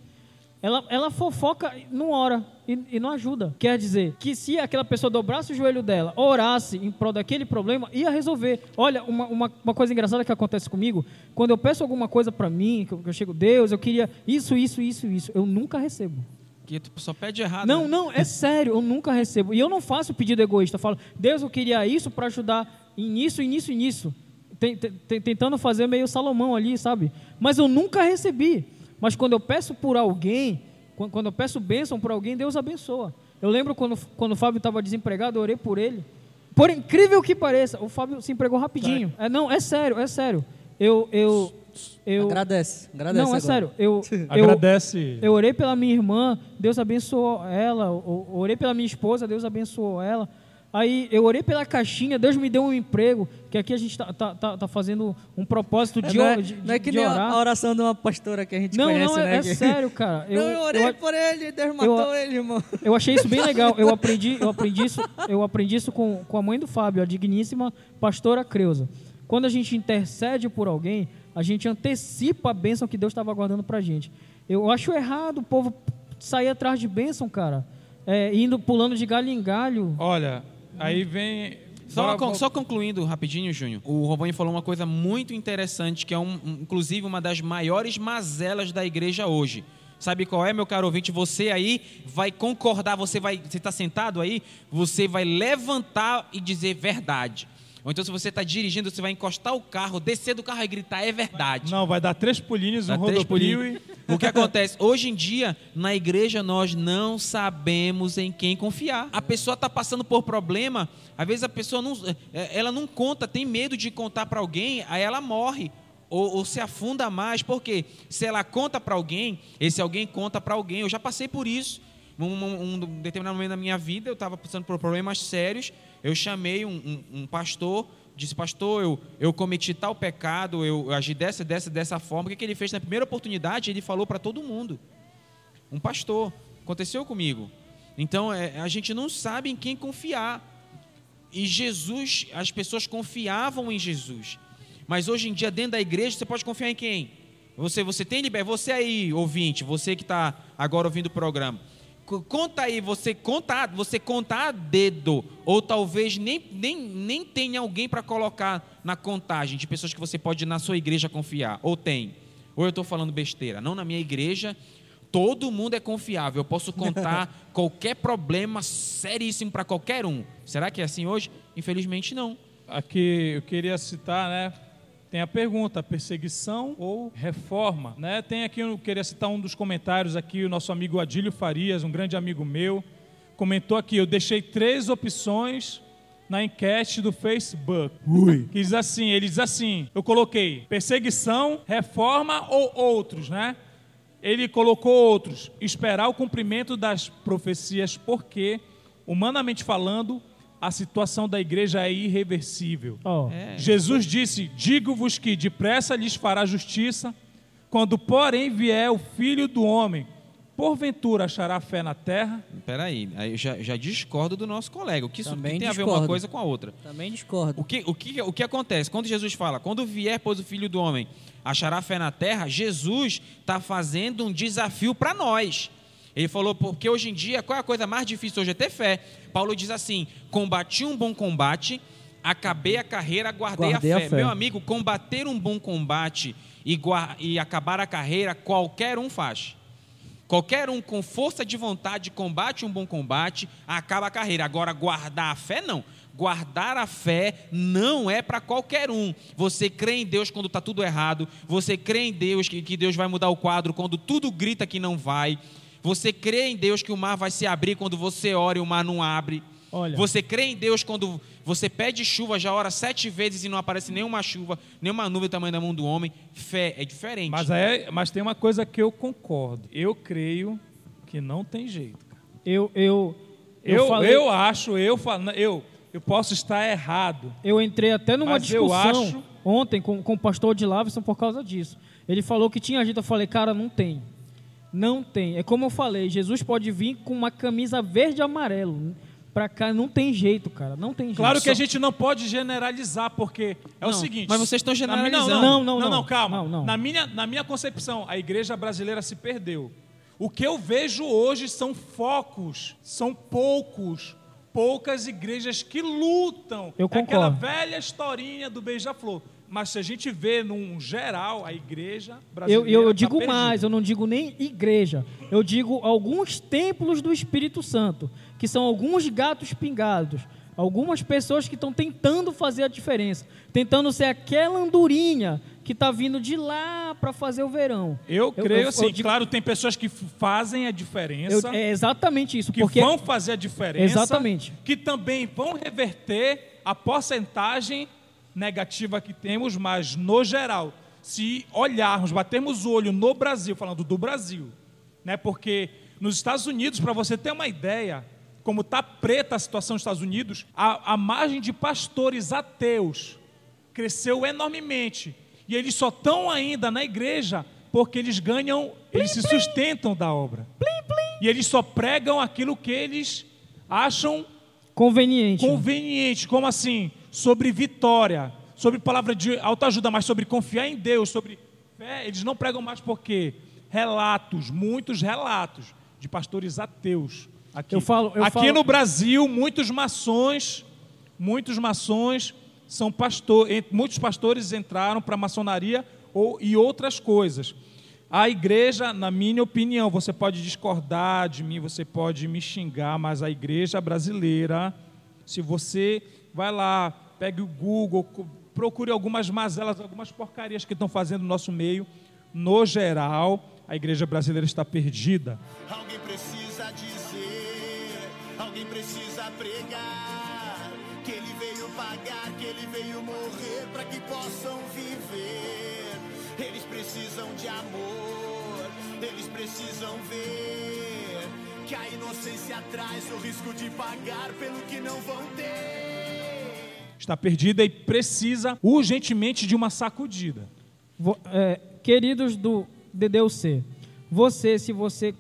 Ela, ela fofoca não ora e, e, não ajuda. Quer dizer que se aquela pessoa dobrasse o joelho dela, orasse em prol daquele problema, ia resolver. Olha, uma, uma, uma coisa engraçada que acontece comigo, quando eu peço alguma coisa para mim, que eu, que eu chego, Deus, eu queria isso, isso, isso, isso, eu nunca recebo. Que tu só pede errado. Não, né? não, é sério, eu nunca recebo. E eu não faço pedido egoísta. Eu falo, Deus, eu queria isso para ajudar nisso, nisso e nisso. Tentando fazer meio Salomão ali, sabe? Mas eu nunca recebi. Mas quando eu peço por alguém, quando eu peço bênção por alguém, Deus abençoa. Eu lembro quando, quando o Fábio estava desempregado, eu orei por ele. Por incrível que pareça, o Fábio se empregou rapidinho. É, não, é sério, é sério. Eu, eu, eu... Agradece, agradece. Não, é agora. sério. Eu, Agradece. Eu, eu orei pela minha irmã, Deus abençoou ela. Eu orei pela minha esposa, Deus abençoou ela. Aí eu orei pela caixinha, Deus me deu um emprego, que aqui a gente está tá, tá, tá, fazendo um propósito de, é, não é, de, não é que nem orar. a oração de uma pastora que a gente não, conhece, não, é, né? é sério, cara. Eu, não, eu orei eu, por ele, Deus matou eu, ele, irmão. Eu achei isso bem legal. Eu aprendi, eu aprendi isso, eu aprendi isso com, com a mãe do Fábio, a digníssima pastora Creuza. Quando a gente intercede por alguém, a gente antecipa a bênção que Deus estava guardando pra gente. Eu acho errado o povo sair atrás de bênção, cara. É, indo pulando de galho em galho. Olha, Aí vem. Só, con só, concluindo rapidinho, Júnior. O Robinho falou uma coisa muito interessante, que é um, inclusive uma das maiores mazelas da igreja hoje. Sabe qual é, meu caro ouvinte? Você aí vai concordar, você vai, você está sentado aí, você vai levantar e dizer verdade. Ou então, se você está dirigindo, você vai encostar o carro, descer do carro e gritar, é verdade. Não, vai dar três pulinhos, um rodopio e... O que acontece? Hoje em dia, na igreja, nós não sabemos em quem confiar. A pessoa está passando por problema, às vezes a pessoa não, é, ela não conta, tem medo de contar para alguém, aí ela morre. Ou, ou, se afunda mais, porque se ela conta para alguém, esse alguém conta para alguém. Eu já passei por isso. Um, um, um, determinado momento da minha vida, eu estava passando por problemas sérios eu chamei um, um, um pastor, disse, pastor, eu, eu cometi tal pecado, eu agi dessa, dessa, dessa forma. O que, que ele fez na primeira oportunidade? Ele falou para todo mundo. Um pastor. Aconteceu comigo. Então, é, a gente não sabe em quem confiar. E Jesus, as pessoas confiavam em Jesus. Mas hoje em dia, dentro da igreja, você pode confiar em quem? Você, você tem liberdade. Você aí, ouvinte, você que está agora ouvindo o programa. Conta aí, você conta, você contar a dedo, ou talvez nem, nem, nem tenha alguém para colocar na contagem de pessoas que você pode na sua igreja confiar. Ou tem. Ou eu estou falando besteira. Não na minha igreja, todo mundo é confiável. Eu posso contar qualquer problema seríssimo para qualquer um. Será que é assim hoje? Infelizmente não. Aqui eu queria citar, né? Tem a pergunta, perseguição ou reforma? Né? Tem aqui, eu queria citar um dos comentários aqui, o nosso amigo Adílio Farias, um grande amigo meu, comentou aqui, eu deixei três opções na enquete do Facebook. Ui. Que diz assim, ele diz assim, eu coloquei perseguição, reforma ou outros, né? Ele colocou outros, esperar o cumprimento das profecias, porque, humanamente falando, a situação da igreja é irreversível. Oh. É. Jesus disse: Digo-vos que depressa lhes fará justiça, quando, porém, vier o filho do homem. Porventura achará fé na terra? Peraí, aí eu já, já discordo do nosso colega. O que isso Também tem discordo. a ver uma coisa com a outra? Também discordo. O que, o, que, o que acontece? Quando Jesus fala, quando vier, pois, o filho do homem achará fé na terra, Jesus está fazendo um desafio para nós. Ele falou, porque hoje em dia, qual é a coisa mais difícil hoje? É ter fé. Paulo diz assim: combati um bom combate, acabei a carreira, guardei, a, fé. a, fé. Meu amigo, combater um bom combate e, e acabar a carreira, qualquer um faz. Qualquer um com força de vontade combate um bom combate, acaba a carreira. Agora, guardar a fé, não. Guardar a fé não é para qualquer um. Você crê em Deus quando está tudo errado. Você crê em Deus que, que Deus vai mudar o quadro quando tudo grita que não vai. Você crê em Deus que o mar vai se abrir quando você ora e o mar não abre. Olha. Você crê em Deus quando você pede chuva, já ora sete vezes e não aparece nenhuma chuva, nenhuma nuvem do tamanho da mão do homem. Fé é diferente. Mas, é, mas tem uma coisa que eu concordo. Eu creio que não tem jeito. Eu, eu, eu, eu, falei, eu acho, eu, eu, eu posso estar errado. Eu entrei até numa discussão acho... ontem com, com o pastor de Lavison por causa disso. Ele falou que tinha gente, eu falei, cara, não tem. Não tem. É como eu falei, Jesus pode vir com uma camisa verde e amarelo. Pra cá não tem jeito, cara. Não tem jeito. Claro que a gente não pode generalizar, porque é não, o seguinte. Mas vocês estão generalizando. Não, não, não, não, não calma. Não, na, minha, na minha concepção, a igreja brasileira se perdeu. O que eu vejo hoje são focos, são poucos, poucas igrejas que lutam. Eu concordo. É aquela velha historinha do beija-flor. Mas se a gente vê num geral a igreja brasileira. Eu, eu tá digo perdida. mais, eu não digo nem igreja. Eu digo alguns templos do Espírito Santo, que são alguns gatos pingados. Algumas pessoas que estão tentando fazer a diferença, tentando ser aquela andorinha que está vindo de lá para fazer o verão. Eu, eu creio eu, assim, digo, claro, tem pessoas que fazem a diferença. é exatamente isso. Que porque, vão fazer a diferença. Exatamente. Que também vão reverter a porcentagem negativa que temos, mas no geral, se olharmos, batermos o olho no Brasil, falando do Brasil, né? Porque nos Estados Unidos, para você ter uma ideia, como está preta a situação dos Estados Unidos, a, a margem de pastores ateus cresceu enormemente. E eles só estão ainda na igreja porque eles ganham, plim, eles se sustentam da obra. Plim, plim. E eles só pregam aquilo que eles acham conveniente. Conveniente, como assim? Sobre vitória, sobre palavra de autoajuda, mas sobre confiar em Deus, sobre fé, eles não pregam mais porque relatos, muitos relatos de pastores ateus. Aqui, eu falo, eu aqui falo... no Brasil, muitos maçons, muitos maçons são pastores, muitos pastores entraram para a maçonaria ou, e outras coisas. A igreja, na minha opinião, você pode discordar de mim, você pode me xingar, mas a igreja brasileira, se você vai lá, pegue o Google, procure algumas mazelas, algumas porcarias que estão fazendo no nosso meio. No geral, a igreja brasileira está perdida. Alguém precisa dizer, alguém precisa pregar, que ele veio pagar, que ele veio morrer para que possam viver. Eles precisam de amor, eles precisam ver que a inocência traz o risco de pagar pelo que não vão ter está perdida e precisa urgentemente de uma sacudida. É, queridos do DDUC, você, se você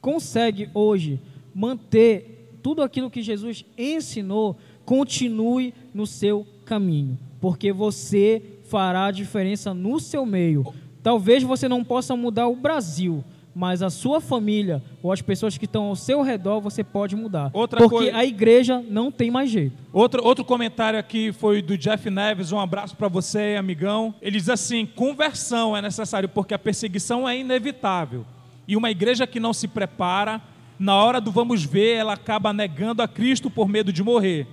consegue hoje manter tudo aquilo que Jesus ensinou, continue no seu caminho, porque você fará a diferença no seu meio. Talvez você não possa mudar o Brasil, mas a sua família ou as pessoas que estão ao seu redor você pode mudar. Outra porque coisa... a igreja não tem mais jeito. Outro, outro comentário aqui foi do Jeff Neves, um abraço para você, amigão. Ele diz assim: conversão é necessário porque a perseguição é inevitável. E uma igreja que não se prepara, na hora do vamos ver, ela acaba negando a Cristo por medo de morrer.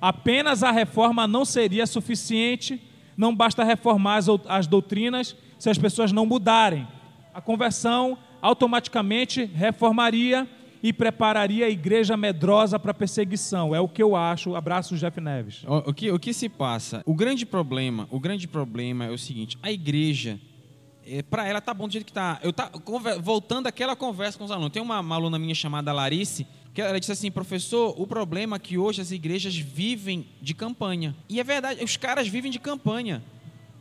Apenas a reforma não seria suficiente, não basta reformar as, as doutrinas se as pessoas não mudarem. A conversão automaticamente reformaria e prepararia a igreja medrosa para perseguição. É o que eu acho. Abraço, Jeff Neves. O, o, que, o que se passa? O grande problema, o grande problema é o seguinte: a igreja, é, para ela tá bom do jeito que tá. Eu tá voltando àquela conversa com os alunos. Tem uma, uma aluna minha chamada Larice que ela disse assim, professor, o problema é que hoje as igrejas vivem de campanha. E é verdade, os caras vivem de campanha.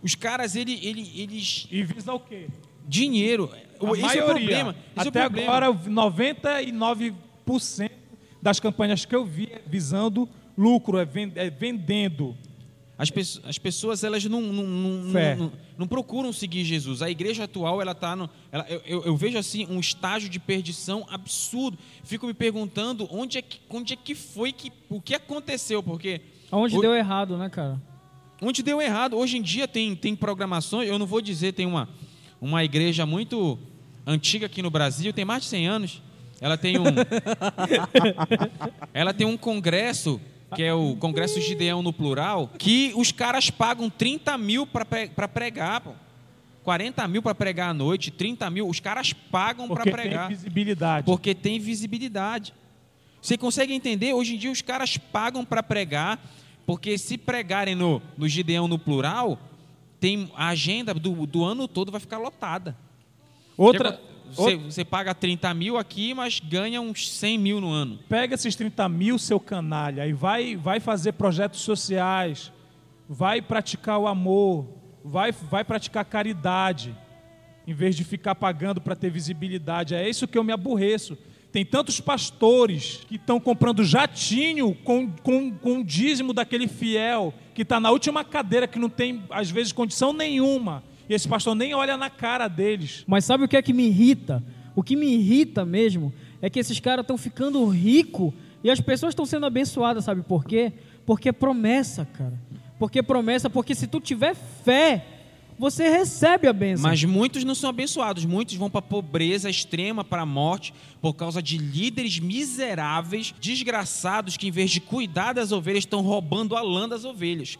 Os caras, ele, ele, eles. E visa o quê? dinheiro. A esse maioria, é o problema. Esse até é o problema. agora, 99% das campanhas que eu vi é visando lucro, é, é vendendo. As, pe as pessoas elas não não, não, não, não, procuram seguir Jesus. A igreja atual ela está no, ela, eu, eu, eu, vejo assim um estágio de perdição absurdo. Fico me perguntando onde é que onde é que foi que o que aconteceu porque onde o, deu errado, né, cara? Onde deu errado. Hoje em dia tem tem programações. Eu não vou dizer tem uma uma igreja muito antiga aqui no Brasil, tem mais de 100 anos. Ela tem um, ela tem um congresso, que é o Congresso Gideão no plural, que os caras pagam 30 mil para pregar, pô. 40 mil para pregar à noite, 30 mil, os caras pagam para pregar. Porque tem visibilidade. Porque tem visibilidade. Você consegue entender? Hoje em dia os caras pagam para pregar, porque se pregarem no, no Gideão no plural, tem a agenda do, do ano todo vai ficar lotada. Outra, Você, você paga 30 mil aqui, mas ganha uns 100 mil no ano. Pega esses 30 mil, seu canalha, e vai, vai fazer projetos sociais, vai praticar o amor, vai, vai praticar caridade, em vez de ficar pagando para ter visibilidade. É isso que eu me aborreço. Tem tantos pastores que estão comprando jatinho com, com, com o dízimo daquele fiel que está na última cadeira, que não tem, às vezes, condição nenhuma. E esse pastor nem olha na cara deles. Mas sabe o que é que me irrita? O que me irrita mesmo é que esses caras estão ficando ricos e as pessoas estão sendo abençoadas, sabe por quê? Porque é promessa, cara. Porque é promessa, porque se tu tiver fé, você recebe a bênção. Mas muitos não são abençoados, muitos vão para a pobreza extrema, para a morte, por causa de líderes miseráveis, desgraçados, que em vez de cuidar das ovelhas, estão roubando a lã das ovelhas.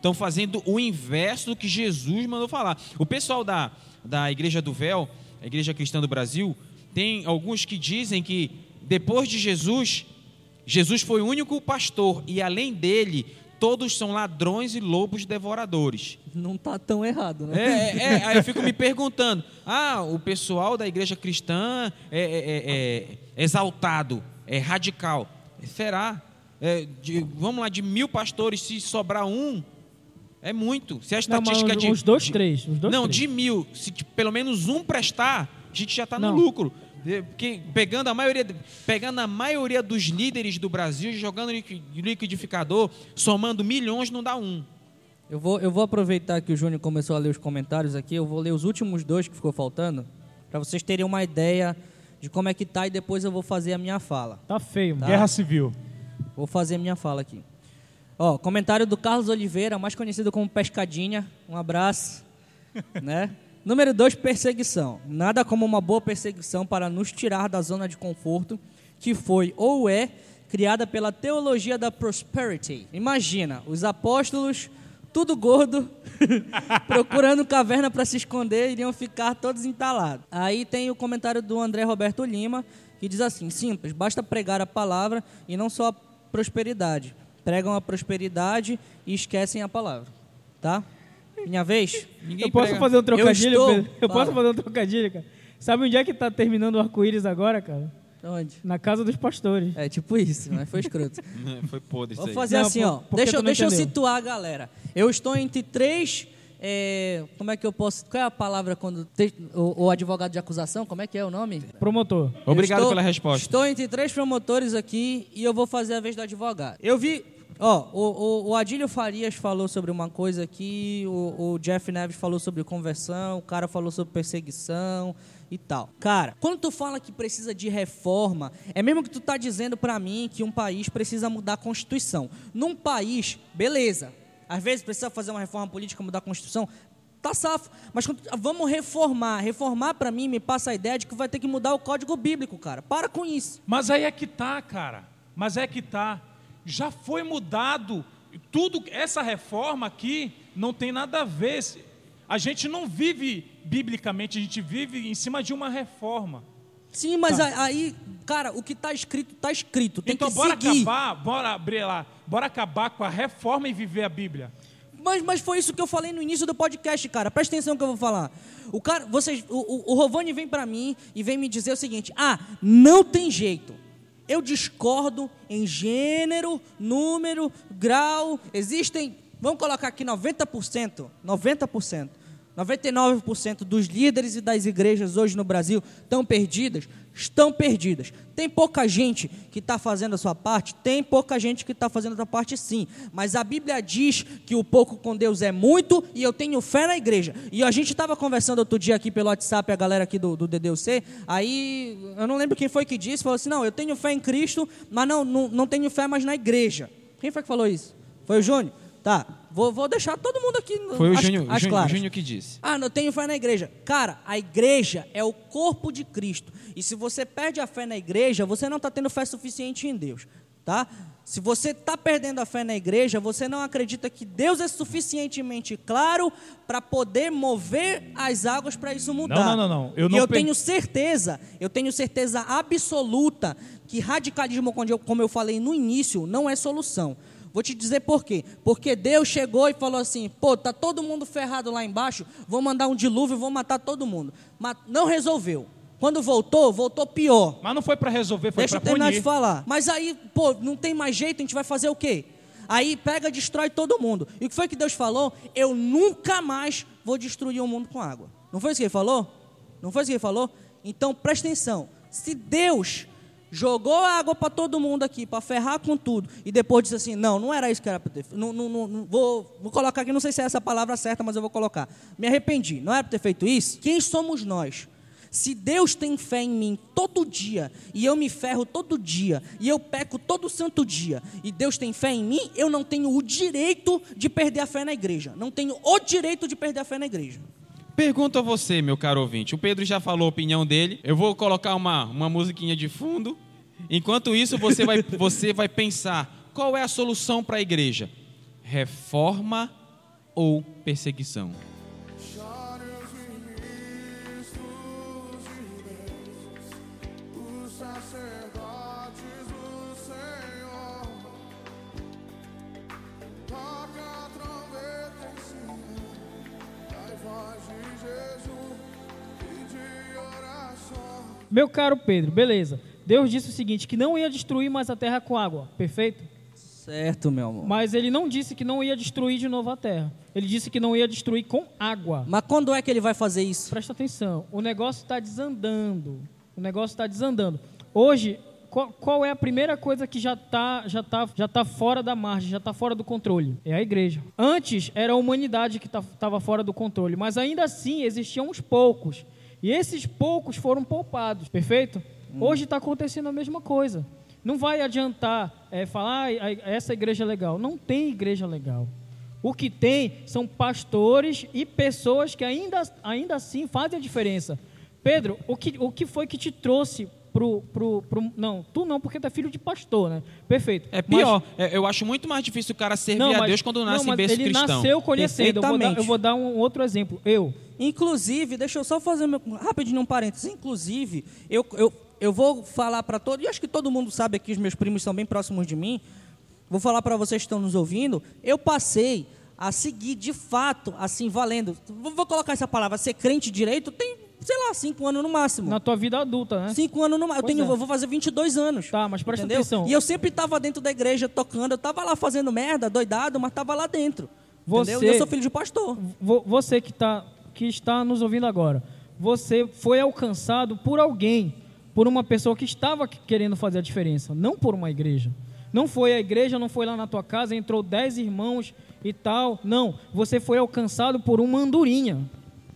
Estão fazendo o inverso do que Jesus mandou falar. O pessoal da, da Igreja do Véu, a Igreja Cristã do Brasil, tem alguns que dizem que depois de Jesus, Jesus foi o único pastor e além dele, todos são ladrões e lobos devoradores. Não está tão errado, né? É, é, é, aí eu fico me perguntando: ah, o pessoal da igreja cristã é, é, é, é exaltado, é radical. Será? De, vamos lá, de mil pastores, se sobrar um, é muito. Se a estatística não, de. Uns dois, de, três. Uns dois, não, três. de mil, se pelo menos um prestar, a gente já está no lucro. Porque pegando a maioria, pegando a maioria dos líderes do Brasil, jogando liquidificador, somando milhões, não dá um. Eu vou, eu vou aproveitar que o Júnior começou a ler os comentários aqui, eu vou ler os últimos dois que ficou faltando, para vocês terem uma ideia de como é que tá e depois eu vou fazer a minha fala. Tá feio, tá? Guerra Civil. Vou fazer a minha fala aqui. Ó, comentário do Carlos Oliveira, mais conhecido como Pescadinha. Um abraço, né? Número 2, perseguição. Nada como uma boa perseguição para nos tirar da zona de conforto que foi ou é criada pela teologia da prosperity. Imagina, os apóstolos, tudo gordo, procurando caverna para se esconder, iriam ficar todos entalados. Aí tem o comentário do André Roberto Lima, que diz assim: simples, basta pregar a palavra e não só a prosperidade. Pregam a prosperidade e esquecem a palavra. Tá? Minha vez? Ninguém eu posso prega. fazer um trocadilho? Eu, estou... eu posso fazer um trocadilho, cara? Sabe onde é que está terminando o arco-íris agora, cara? Onde? Na casa dos pastores. É tipo isso, mas foi escroto. foi podre Vou fazer Não, assim, ó. Deixa, deixa eu situar a galera. Eu estou entre três. É, como é que eu posso. Qual é a palavra quando. Te, o, o, advogado de acusação? Como é que é o nome? Promotor. Obrigado estou, pela resposta. Estou entre três promotores aqui e eu vou fazer a vez do advogado. Eu vi Ó, o, o, o, Adílio Farias falou sobre uma coisa aqui, o, o, Jeff Neves falou sobre conversão, o cara falou sobre perseguição e tal. Cara, quando tu fala que precisa de reforma, é mesmo que tu tá dizendo para mim que um país precisa mudar a Constituição. Num país, beleza, às vezes precisa fazer uma reforma política, mudar a Constituição, tá safo. Mas vamos reformar. Reformar para mim me passa a ideia de que vai ter que mudar o código bíblico, cara. Para com isso. Mas aí é que tá, cara. Mas é que tá já foi mudado. Tudo essa reforma aqui não tem nada a ver. A gente não vive biblicamente, a gente vive em cima de uma reforma. Sim, mas tá. aí, cara, o que está escrito, está escrito. Tem então, que bora seguir. acabar, bora abrir lá, bora acabar com a reforma e viver a Bíblia. Mas, mas foi isso que eu falei no início do podcast, cara. Presta atenção que eu vou falar. O cara, vocês, o, o, o Rovani vem para mim e vem me dizer o seguinte: ah, não tem jeito. Eu discordo em gênero, número, grau. Existem, vamos colocar aqui 90%, 90%. 99% dos líderes e das igrejas hoje no Brasil estão perdidas, estão perdidas. Tem pouca gente que está fazendo a sua parte, tem pouca gente que está fazendo a sua parte sim. Mas a Bíblia diz que o pouco com Deus é muito e eu tenho fé na igreja. E a gente estava conversando outro dia aqui pelo WhatsApp, a galera aqui do, do DDUC, aí eu não lembro quem foi que disse, falou assim, não, eu tenho fé em Cristo, mas não, não, não tenho fé mais na igreja. Quem foi que falou isso? Foi o Júnior? Tá, vou, vou deixar todo mundo aqui. Foi o Júnior, as Júnior, Júnior que disse. Ah, não tenho fé na igreja. Cara, a igreja é o corpo de Cristo. E se você perde a fé na igreja, você não está tendo fé suficiente em Deus. Tá? Se você está perdendo a fé na igreja, você não acredita que Deus é suficientemente claro para poder mover as águas para isso mudar. Não, não, não. não. Eu, não eu tenho certeza, eu tenho certeza absoluta que radicalismo, como eu falei no início, não é solução. Vou te dizer por quê. Porque Deus chegou e falou assim: pô, tá todo mundo ferrado lá embaixo, vou mandar um dilúvio e vou matar todo mundo. Mas não resolveu. Quando voltou, voltou pior. Mas não foi para resolver, foi Deixa eu para terminar punir. de falar. Mas aí, pô, não tem mais jeito, a gente vai fazer o quê? Aí pega, destrói todo mundo. E o que foi que Deus falou? Eu nunca mais vou destruir o mundo com água. Não foi isso que ele falou? Não foi isso que ele falou? Então presta atenção. Se Deus jogou água para todo mundo aqui, para ferrar com tudo, e depois disse assim: não, não era isso que era para ter feito. Não, não, não, vou, vou colocar aqui, não sei se é essa palavra certa, mas eu vou colocar. Me arrependi, não era para ter feito isso? Quem somos nós? Se Deus tem fé em mim todo dia, e eu me ferro todo dia, e eu peco todo santo dia, e Deus tem fé em mim, eu não tenho o direito de perder a fé na igreja. Não tenho o direito de perder a fé na igreja. Pergunto a você, meu caro ouvinte. O Pedro já falou a opinião dele. Eu vou colocar uma, uma musiquinha de fundo. Enquanto isso, você vai, você vai pensar: qual é a solução para a igreja? Reforma ou perseguição? Meu caro Pedro, beleza. Deus disse o seguinte, que não ia destruir mais a terra com água, perfeito? Certo, meu amor. Mas ele não disse que não ia destruir de novo a terra. Ele disse que não ia destruir com água. Mas quando é que ele vai fazer isso? Presta atenção, o negócio está desandando. O negócio está desandando. Hoje, qual, qual é a primeira coisa que já está já tá, já tá fora da margem, já está fora do controle? É a igreja. Antes era a humanidade que estava fora do controle, mas ainda assim existiam uns poucos. E esses poucos foram poupados, perfeito? Hoje está acontecendo a mesma coisa. Não vai adiantar é, falar "Ah, essa igreja é legal. Não tem igreja legal. O que tem são pastores e pessoas que ainda, ainda assim fazem a diferença. Pedro, o que, o que foi que te trouxe pro, pro, pro. Não, tu não, porque tu é filho de pastor, né? Perfeito. É pior. É, eu acho muito mais difícil o cara servir Não, a mas- Deus quando nasce não, em mas berço ele cristão. nasceu conhecendo. Eu vou, dar, eu vou dar um outro exemplo. Eu. Inclusive, deixa eu só fazer meu, rapidinho um parênteses. Inclusive, eu, eu, eu vou falar para todos, e acho que todo mundo sabe aqui, os meus primos são bem próximos de mim. Vou falar para vocês que estão nos ouvindo. Eu passei a seguir de fato, assim, valendo. Vou, vou colocar essa palavra, ser crente direito, tem, sei lá, cinco anos no máximo. Na tua vida adulta, né? Cinco anos no máximo. Eu, tenho, é. eu vou fazer 22 anos. Tá, mas presta entendeu? atenção. E eu sempre estava dentro da igreja tocando. Eu estava lá fazendo merda, doidado, mas estava lá dentro. Você- Entendeu? E eu sou filho de pastor. Vo- Você que, tá, que está nos ouvindo agora, você foi alcançado por alguém, por uma pessoa que estava querendo fazer a diferença, não por uma igreja. Não foi a igreja, não foi lá na tua casa, entrou dez irmãos e tal. Não, você foi alcançado por uma andorinha.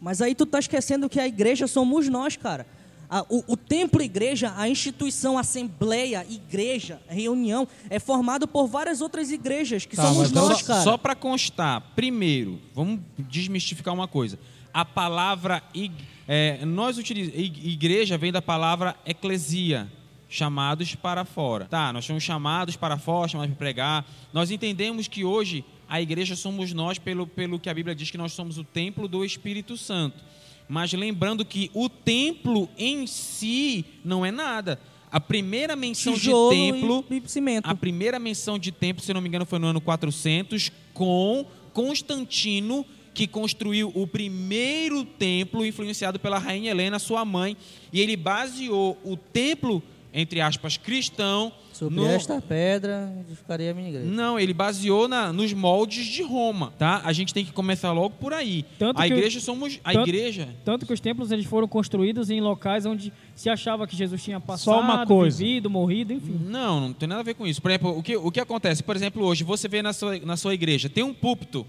Mas aí tu tá esquecendo que a igreja somos nós, cara. A- o, o templo igreja, a instituição, assembleia, igreja, reunião, é formado por várias outras igrejas, que Tá, somos nós, só, cara. Só para constar, primeiro, vamos desmistificar uma coisa. A palavra ig- é, nós utilizamos igreja vem da palavra eclesia, chamados para fora. Tá, nós somos chamados para fora, chamados para pregar. Nós entendemos que hoje a igreja somos nós pelo pelo que a Bíblia diz que nós somos o templo do Espírito Santo. Mas lembrando que o templo em si não é nada. A primeira menção Tijolo de templo e, e a primeira menção de templo, se não me engano, foi no ano 400, com Constantino, que construiu o primeiro templo, influenciado pela rainha Helena, sua mãe. E ele baseou o templo, entre aspas, cristão. Sobre no- esta pedra, edificarei a minha igreja. Não, ele baseou na, nos moldes de Roma, tá? A gente tem que começar logo por aí. Tanto a igreja somos a tanto- igreja. Tanto que os templos eles foram construídos em locais onde se achava que Jesus tinha passado, Só uma coisa. vivido, morrido, enfim. Não, não tem nada a ver com isso. Por exemplo, o que, o que acontece? Por exemplo, hoje você vê na sua, na sua igreja, tem um púlpito.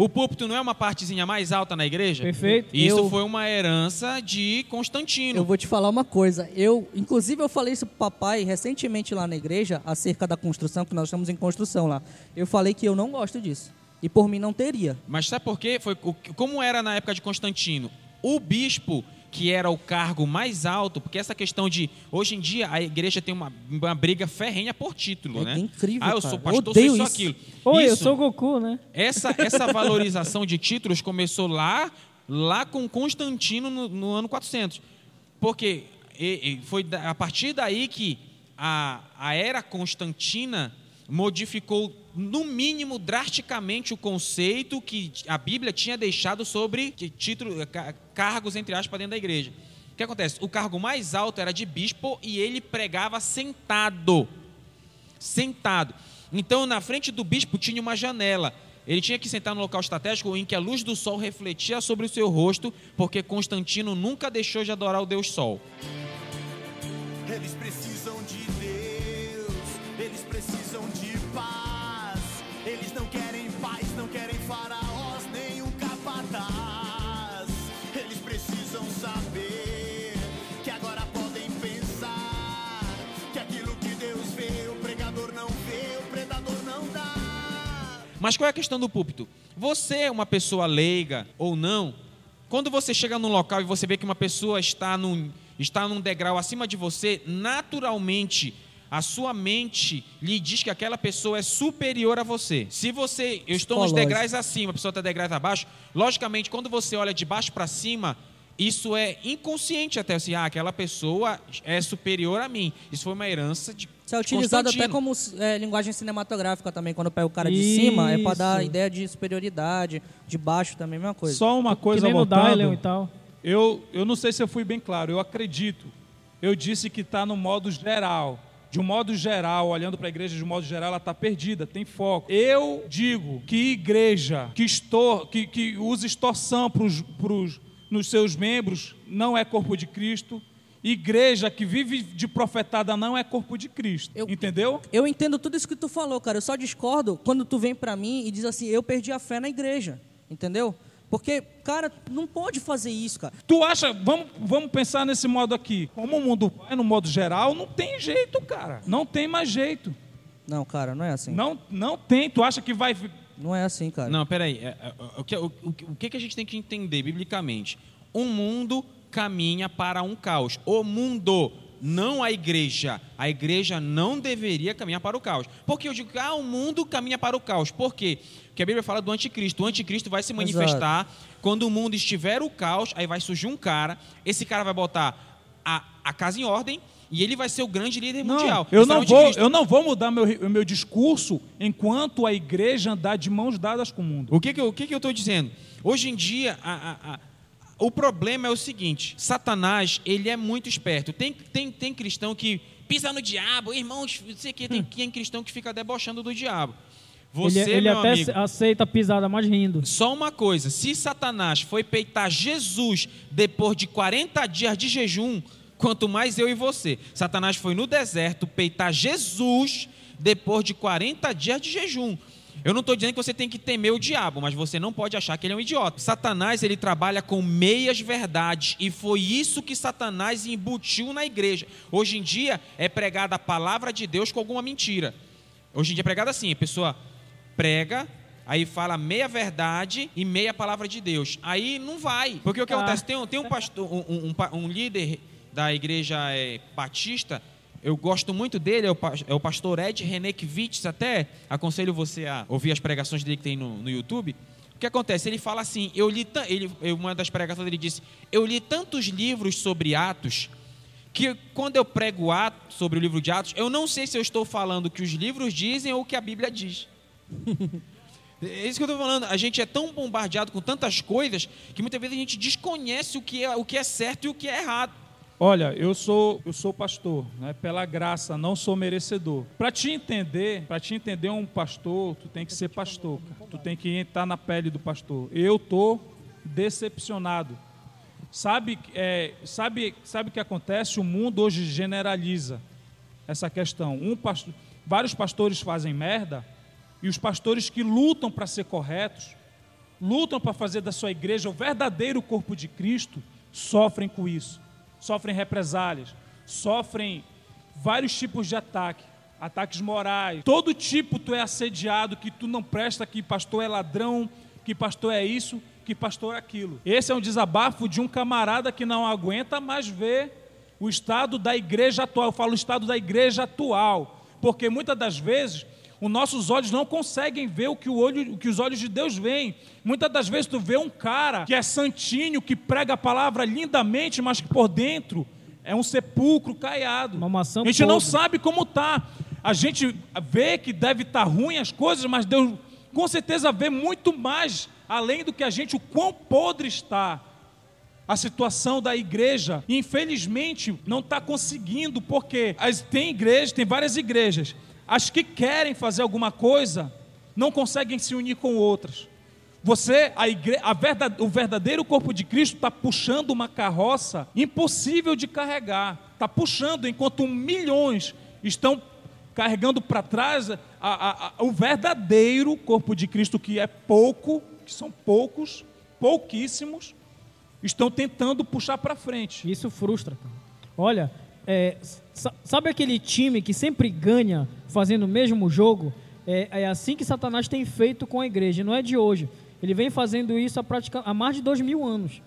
O púlpito não é uma partezinha mais alta na igreja? Perfeito. Isso Eu- foi uma herança de Constantino. Eu vou te falar uma coisa. Eu, inclusive, eu falei isso pro papai recentemente lá na igreja, acerca da construção, que nós estamos em construção lá. Eu falei que eu não gosto disso. E por mim não teria. Mas sabe por quê? Foi, como era na época de Constantino? O bispo, que era o cargo mais alto, porque essa questão de. Hoje em dia, a igreja tem uma, uma briga ferrenha por título, É né? que incrível, Ah, eu cara. sou pastor, sou Odeio isso, isso. aquilo. Oi, eu Isso- sou Goku, né? Essa, essa valorização de títulos começou lá, lá com Constantino no, no ano 400. Porque e- e foi da- a partir daí que a, a era constantina modificou, no mínimo, drasticamente o conceito que a Bíblia tinha deixado sobre título, ca- cargos, entre aspas, dentro da igreja. que acontece? O cargo mais alto era de bispo e ele pregava sentado. Sentado. Então, na frente do bispo tinha uma janela. Ele tinha que sentar no local estratégico em que a luz do sol refletia sobre o seu rosto, porque Constantino nunca deixou de adorar o Deus Sol. Eles precisam Mas qual é a questão do púlpito? Você é uma pessoa leiga ou não, quando você chega num local e você vê que uma pessoa está num, está num degrau acima de você, naturalmente a sua mente lhe diz que aquela pessoa é superior a você. Se você, eu estou nos degraus acima, a pessoa está degraus abaixo, logicamente, quando você olha de baixo para cima, isso é inconsciente até assim, ah, aquela pessoa é superior a mim. Isso foi uma herança de Isso é utilizado até como é, linguagem cinematográfica também, quando pega o cara de cima, é para dar ideia de superioridade, de baixo também, mesma coisa. Só uma Que coisa nem no voltando. Dylan e tal. Eu, eu não sei se eu fui bem claro, eu acredito. Eu disse que está no modo geral. De um modo geral, olhando para a igreja de um modo geral, ela está perdida, tem foco. Eu digo que igreja que, estor, que, que usa extorsão pros, pros, nos seus membros não é corpo de Cristo. Igreja que vive de profetada não é corpo de Cristo. Eu- Entendeu? Eu entendo tudo isso que tu falou, cara. Eu só discordo quando tu vem pra mim e diz assim, eu perdi a fé na igreja. Entendeu? Porque, cara, não pode fazer isso, cara. Tu acha, vamos, vamos pensar nesse modo aqui. Como o mundo vai no modo geral, não tem jeito, cara. Não tem mais jeito. Não, cara, não é assim. Não, não tem. Tu acha que vai. Não é assim, cara. Não, peraí. É, é, O que, o, o, o que que a gente tem que entender biblicamente? Um mundo caminha para um caos. O mundo, não a igreja. A igreja não deveria caminhar para o caos. Porque eu digo que ah, o mundo caminha para o caos. Por quê? Porque a Bíblia fala do anticristo. O anticristo vai se manifestar quando o mundo estiver o caos, aí vai surgir um cara, esse cara vai botar a, a casa em ordem e ele vai ser o grande líder Não, mundial. eu Esse é não, vou, eu não vou mudar meu, o meu discurso enquanto a igreja andar de mãos dadas com o mundo. O que que eu, o que que eu estou dizendo? Hoje em dia, a- a- a- o problema é o seguinte: Satanás ele é muito esperto. Tem, tem, tem cristão que pisa no diabo, irmãos, não sei o que, tem, tem cristão que fica debochando do diabo. Você, ele ele meu até amigo, aceita a pisada, mas rindo. só uma coisa: se Satanás foi peitar Jesus depois de 40 dias de jejum, quanto mais eu e você. Satanás foi no deserto peitar Jesus depois de 40 dias de jejum. Eu não estou dizendo que você tem que temer o diabo, mas você não pode achar que ele é um idiota. Satanás ele trabalha com meias verdades e foi isso que Satanás embutiu na igreja. Hoje em dia é pregada a palavra de Deus com alguma mentira. Hoje em dia é pregada assim, a pessoa prega, aí fala meia verdade e meia palavra de Deus. Aí não vai. Porque o que Ah. acontece? Tem, um- tem um pastor, um, um- um líder da igreja é, batista, eu gosto muito dele, é o, é pastor Ed Renekiewicz, até aconselho você a ouvir as pregações dele que tem no, no YouTube. O que acontece? Ele fala assim, eu li, ele, uma das pregações ele disse, eu li tantos livros sobre Atos, que quando eu prego Atos, sobre o livro de Atos, eu não sei se eu estou falando o que os livros dizem ou o que a Bíblia diz. É isso que eu estou falando. A gente é tão bombardeado com tantas coisas que muitas vezes a gente desconhece o que é, o que é certo e o que é errado. Olha, eu sou eu sou pastor, né? Pela graça, não sou merecedor. Para te entender, para te entender um pastor, tu tem que ser pastor. cara. Tu tem que entrar na pele do pastor. Eu tô decepcionado. Sabe, é, sabe, sabe o que acontece? O mundo hoje generaliza essa questão. Um pastor, vários pastores fazem merda e os pastores que lutam para ser corretos, lutam para fazer da sua igreja o verdadeiro corpo de Cristo, sofrem com isso. Sofrem represálias, sofrem vários tipos de ataque, ataques morais. Todo tipo tu é assediado, que tu não presta, que pastor é ladrão, que pastor é isso, que pastor é aquilo. Esse é um desabafo de um camarada que não aguenta mais ver o estado da igreja atual. Eu falo o estado da igreja atual, porque muitas das vezes os nossos olhos não conseguem ver o que, o olho, o que os olhos de Deus veem. Muitas das vezes tu vê um cara que é santinho, que prega a palavra lindamente, mas que por dentro é um sepulcro caiado. A gente não podre. sabe como tá. A gente vê que deve estar ruim as coisas, mas Deus com certeza vê muito mais além do que a gente o quão podre está. a situação da igreja. Infelizmente, não está conseguindo, porque as, tem igrejas, tem várias igrejas. As que querem fazer alguma coisa não conseguem se unir com outras. Você, a igre... a verdade... o verdadeiro corpo de Cristo está puxando uma carroça impossível de carregar. Está puxando, enquanto milhões estão carregando para trás a, a, o verdadeiro corpo de Cristo, que é pouco, que são poucos, pouquíssimos, estão tentando puxar para frente. Isso frustra. Olha, é, sabe aquele time que sempre ganha fazendo o mesmo jogo? É, é, assim que Satanás tem feito com a igreja, não é de hoje. Ele vem fazendo isso há, pratica, há mais de dois mil anos.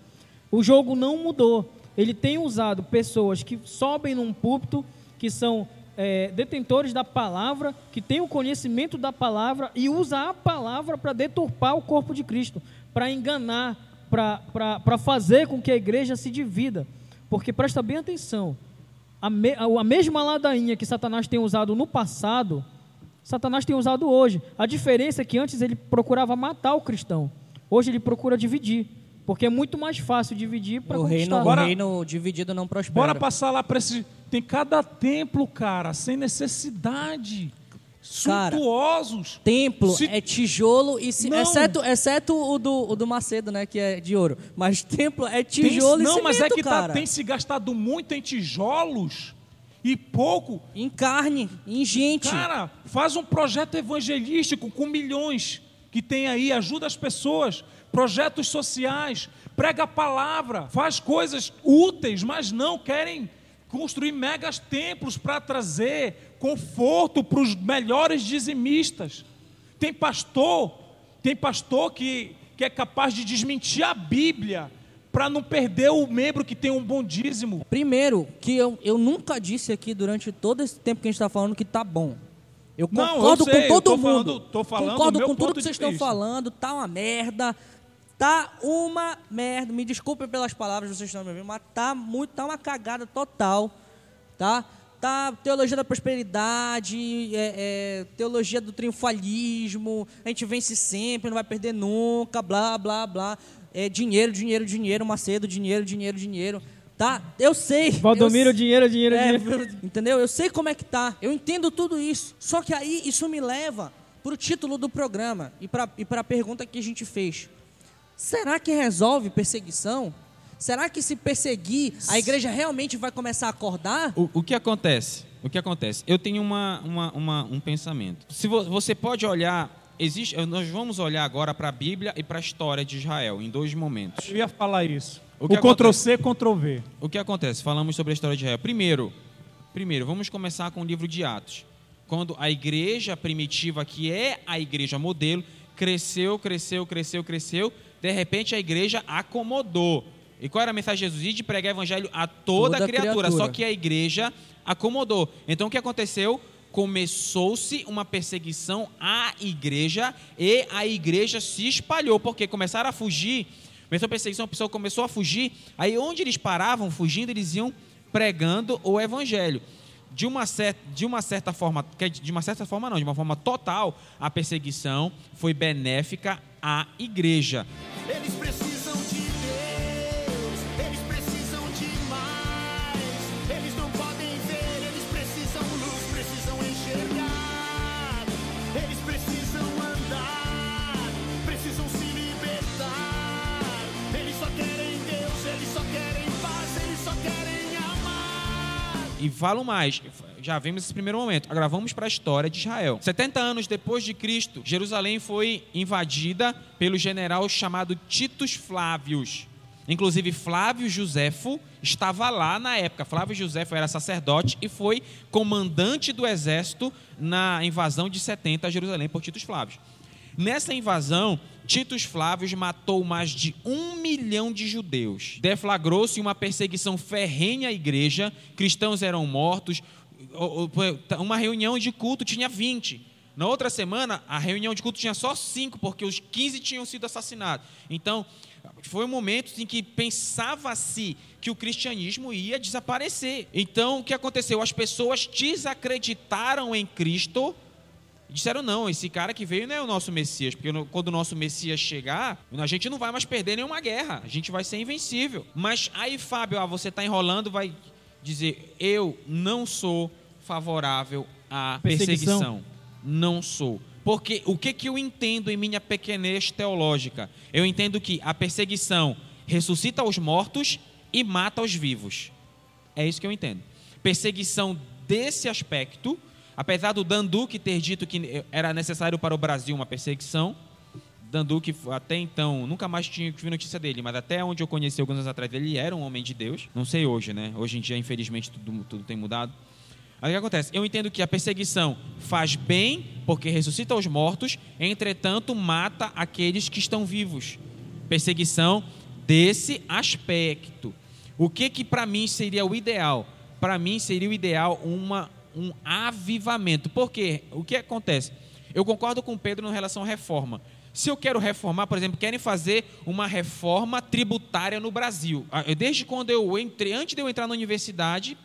O jogo não mudou. Ele tem usado pessoas que sobem num púlpito, que são é, detentores da palavra, que têm o conhecimento da palavra e usa a palavra para deturpar o corpo de Cristo, para enganar, para fazer com que a igreja se divida. Porque presta bem atenção, a, me, a mesma ladainha que Satanás tem usado no passado, Satanás tem usado hoje. A diferença é que antes ele procurava matar o cristão, hoje ele procura dividir. Porque é muito mais fácil dividir para o reino, o reino dividido não prospera. Bora passar lá para esse. Tem cada templo, cara, sem necessidade suntuosos. Cara, templo Se... é tijolo e se... exceto, exceto o do, o do Macedo, né, que é de ouro. Mas templo é tijolo tem... e Não, cimento, mas é que tá, tem se gastado muito em tijolos e pouco em carne, em gente. Cara, faz um projeto evangelístico com milhões que tem aí, ajuda as pessoas, projetos sociais, prega a palavra, faz coisas úteis, mas não querem construir megas templos para trazer conforto para os melhores dizimistas. Tem pastor, tem pastor que, que é capaz de desmentir a Bíblia para não perder o membro que tem um bom dízimo. Primeiro, que eu, eu nunca disse aqui durante todo esse tempo que a gente está falando que tá bom. Eu concordo não, eu sei, com todo mundo. Falando, falando concordo com tudo que vocês estão falando. Tá uma merda. Tá uma merda. Me desculpem pelas palavras que vocês estão me ouvindo, mas tá muito, tá uma cagada total, tá? Tá teologia da prosperidade, é, é, teologia do triunfalismo, a gente vence sempre, não vai perder nunca, blá, blá, blá. É dinheiro, dinheiro, dinheiro, Macedo, dinheiro, dinheiro, dinheiro. Tá? Eu sei. Valdomiro, eu, dinheiro, dinheiro, é, dinheiro. Entendeu? Eu sei como é que tá. Eu entendo tudo isso. Só que aí isso me leva para o título do programa e para e a pergunta que a gente fez. Será que resolve perseguição? Será que se perseguir, a igreja realmente vai começar a acordar? O, o que acontece? O que acontece? Eu tenho uma, uma, uma um pensamento. Se vo, você pode olhar, existe, nós vamos olhar agora para a Bíblia e para a história de Israel em dois momentos. Eu ia falar isso. O, o Ctrl C, Ctrl V. O que acontece? Falamos sobre a história de Israel. Primeiro, primeiro, vamos começar com o livro de Atos. Quando a igreja primitiva, que é a igreja modelo, cresceu, cresceu, cresceu, cresceu, de repente a igreja acomodou. E qual era a mensagem de Jesus? De pregar evangelho a toda, toda criatura, criatura, só que a igreja acomodou. Então o que aconteceu? Começou-se uma perseguição à igreja e a igreja se espalhou, porque começaram a fugir. Começou a perseguição, a pessoa começou a fugir. Aí onde eles paravam fugindo, eles iam pregando o evangelho de uma, certa, de uma certa forma, de uma certa forma não, de uma forma total, a perseguição foi benéfica à igreja. Eles precisam E falo mais, já vimos esse primeiro momento. Agora vamos para a história de Israel. 70 anos depois de Cristo, Jerusalém foi invadida pelo general chamado Titus Flávios. Inclusive, Flávio Josefo estava lá na época. Flávio Josefo era sacerdote e foi comandante do exército na invasão de 70 a Jerusalém por Titus Flávios. Nessa invasão, Titus Flávios matou mais de um milhão de judeus. Deflagrou-se uma perseguição ferrenha à igreja, cristãos eram mortos, uma reunião de culto tinha 20. Na outra semana, a reunião de culto tinha só 5, porque os 15 tinham sido assassinados. Então, foi um momento em que pensava-se que o cristianismo ia desaparecer. Então, o que aconteceu? As pessoas desacreditaram em Cristo Disseram, não, esse cara que veio não é o nosso Messias, porque quando o nosso Messias chegar, a gente não vai mais perder nenhuma guerra, a gente vai ser invencível. Mas aí, Fábio, ah, você está enrolando, vai dizer, eu não sou favorável à Perseguição. perseguição. Não sou. Porque o que, que eu entendo em minha pequenez teológica? Eu entendo que a perseguição ressuscita os mortos e mata os vivos. É isso que eu entendo. Perseguição desse aspecto, apesar do Danduque ter dito que era necessário para o Brasil uma perseguição, Danduque até então, nunca mais tinha tive notícia dele, mas até onde eu conheci alguns anos atrás, ele era um homem de Deus. Não sei hoje, né? Hoje em dia, infelizmente, tudo, tudo tem mudado. O que acontece? Eu entendo que a perseguição faz bem, porque ressuscita os mortos, entretanto, mata aqueles que estão vivos. Perseguição desse aspecto. O que que para mim seria o ideal? Para mim seria o ideal uma, um avivamento. Por quê? O que acontece? Eu concordo com Pedro em relação à reforma. Se eu quero reformar, por exemplo, querem fazer uma reforma tributária no Brasil. Ah, Desde quando eu entrei, antes de eu entrar na universidade,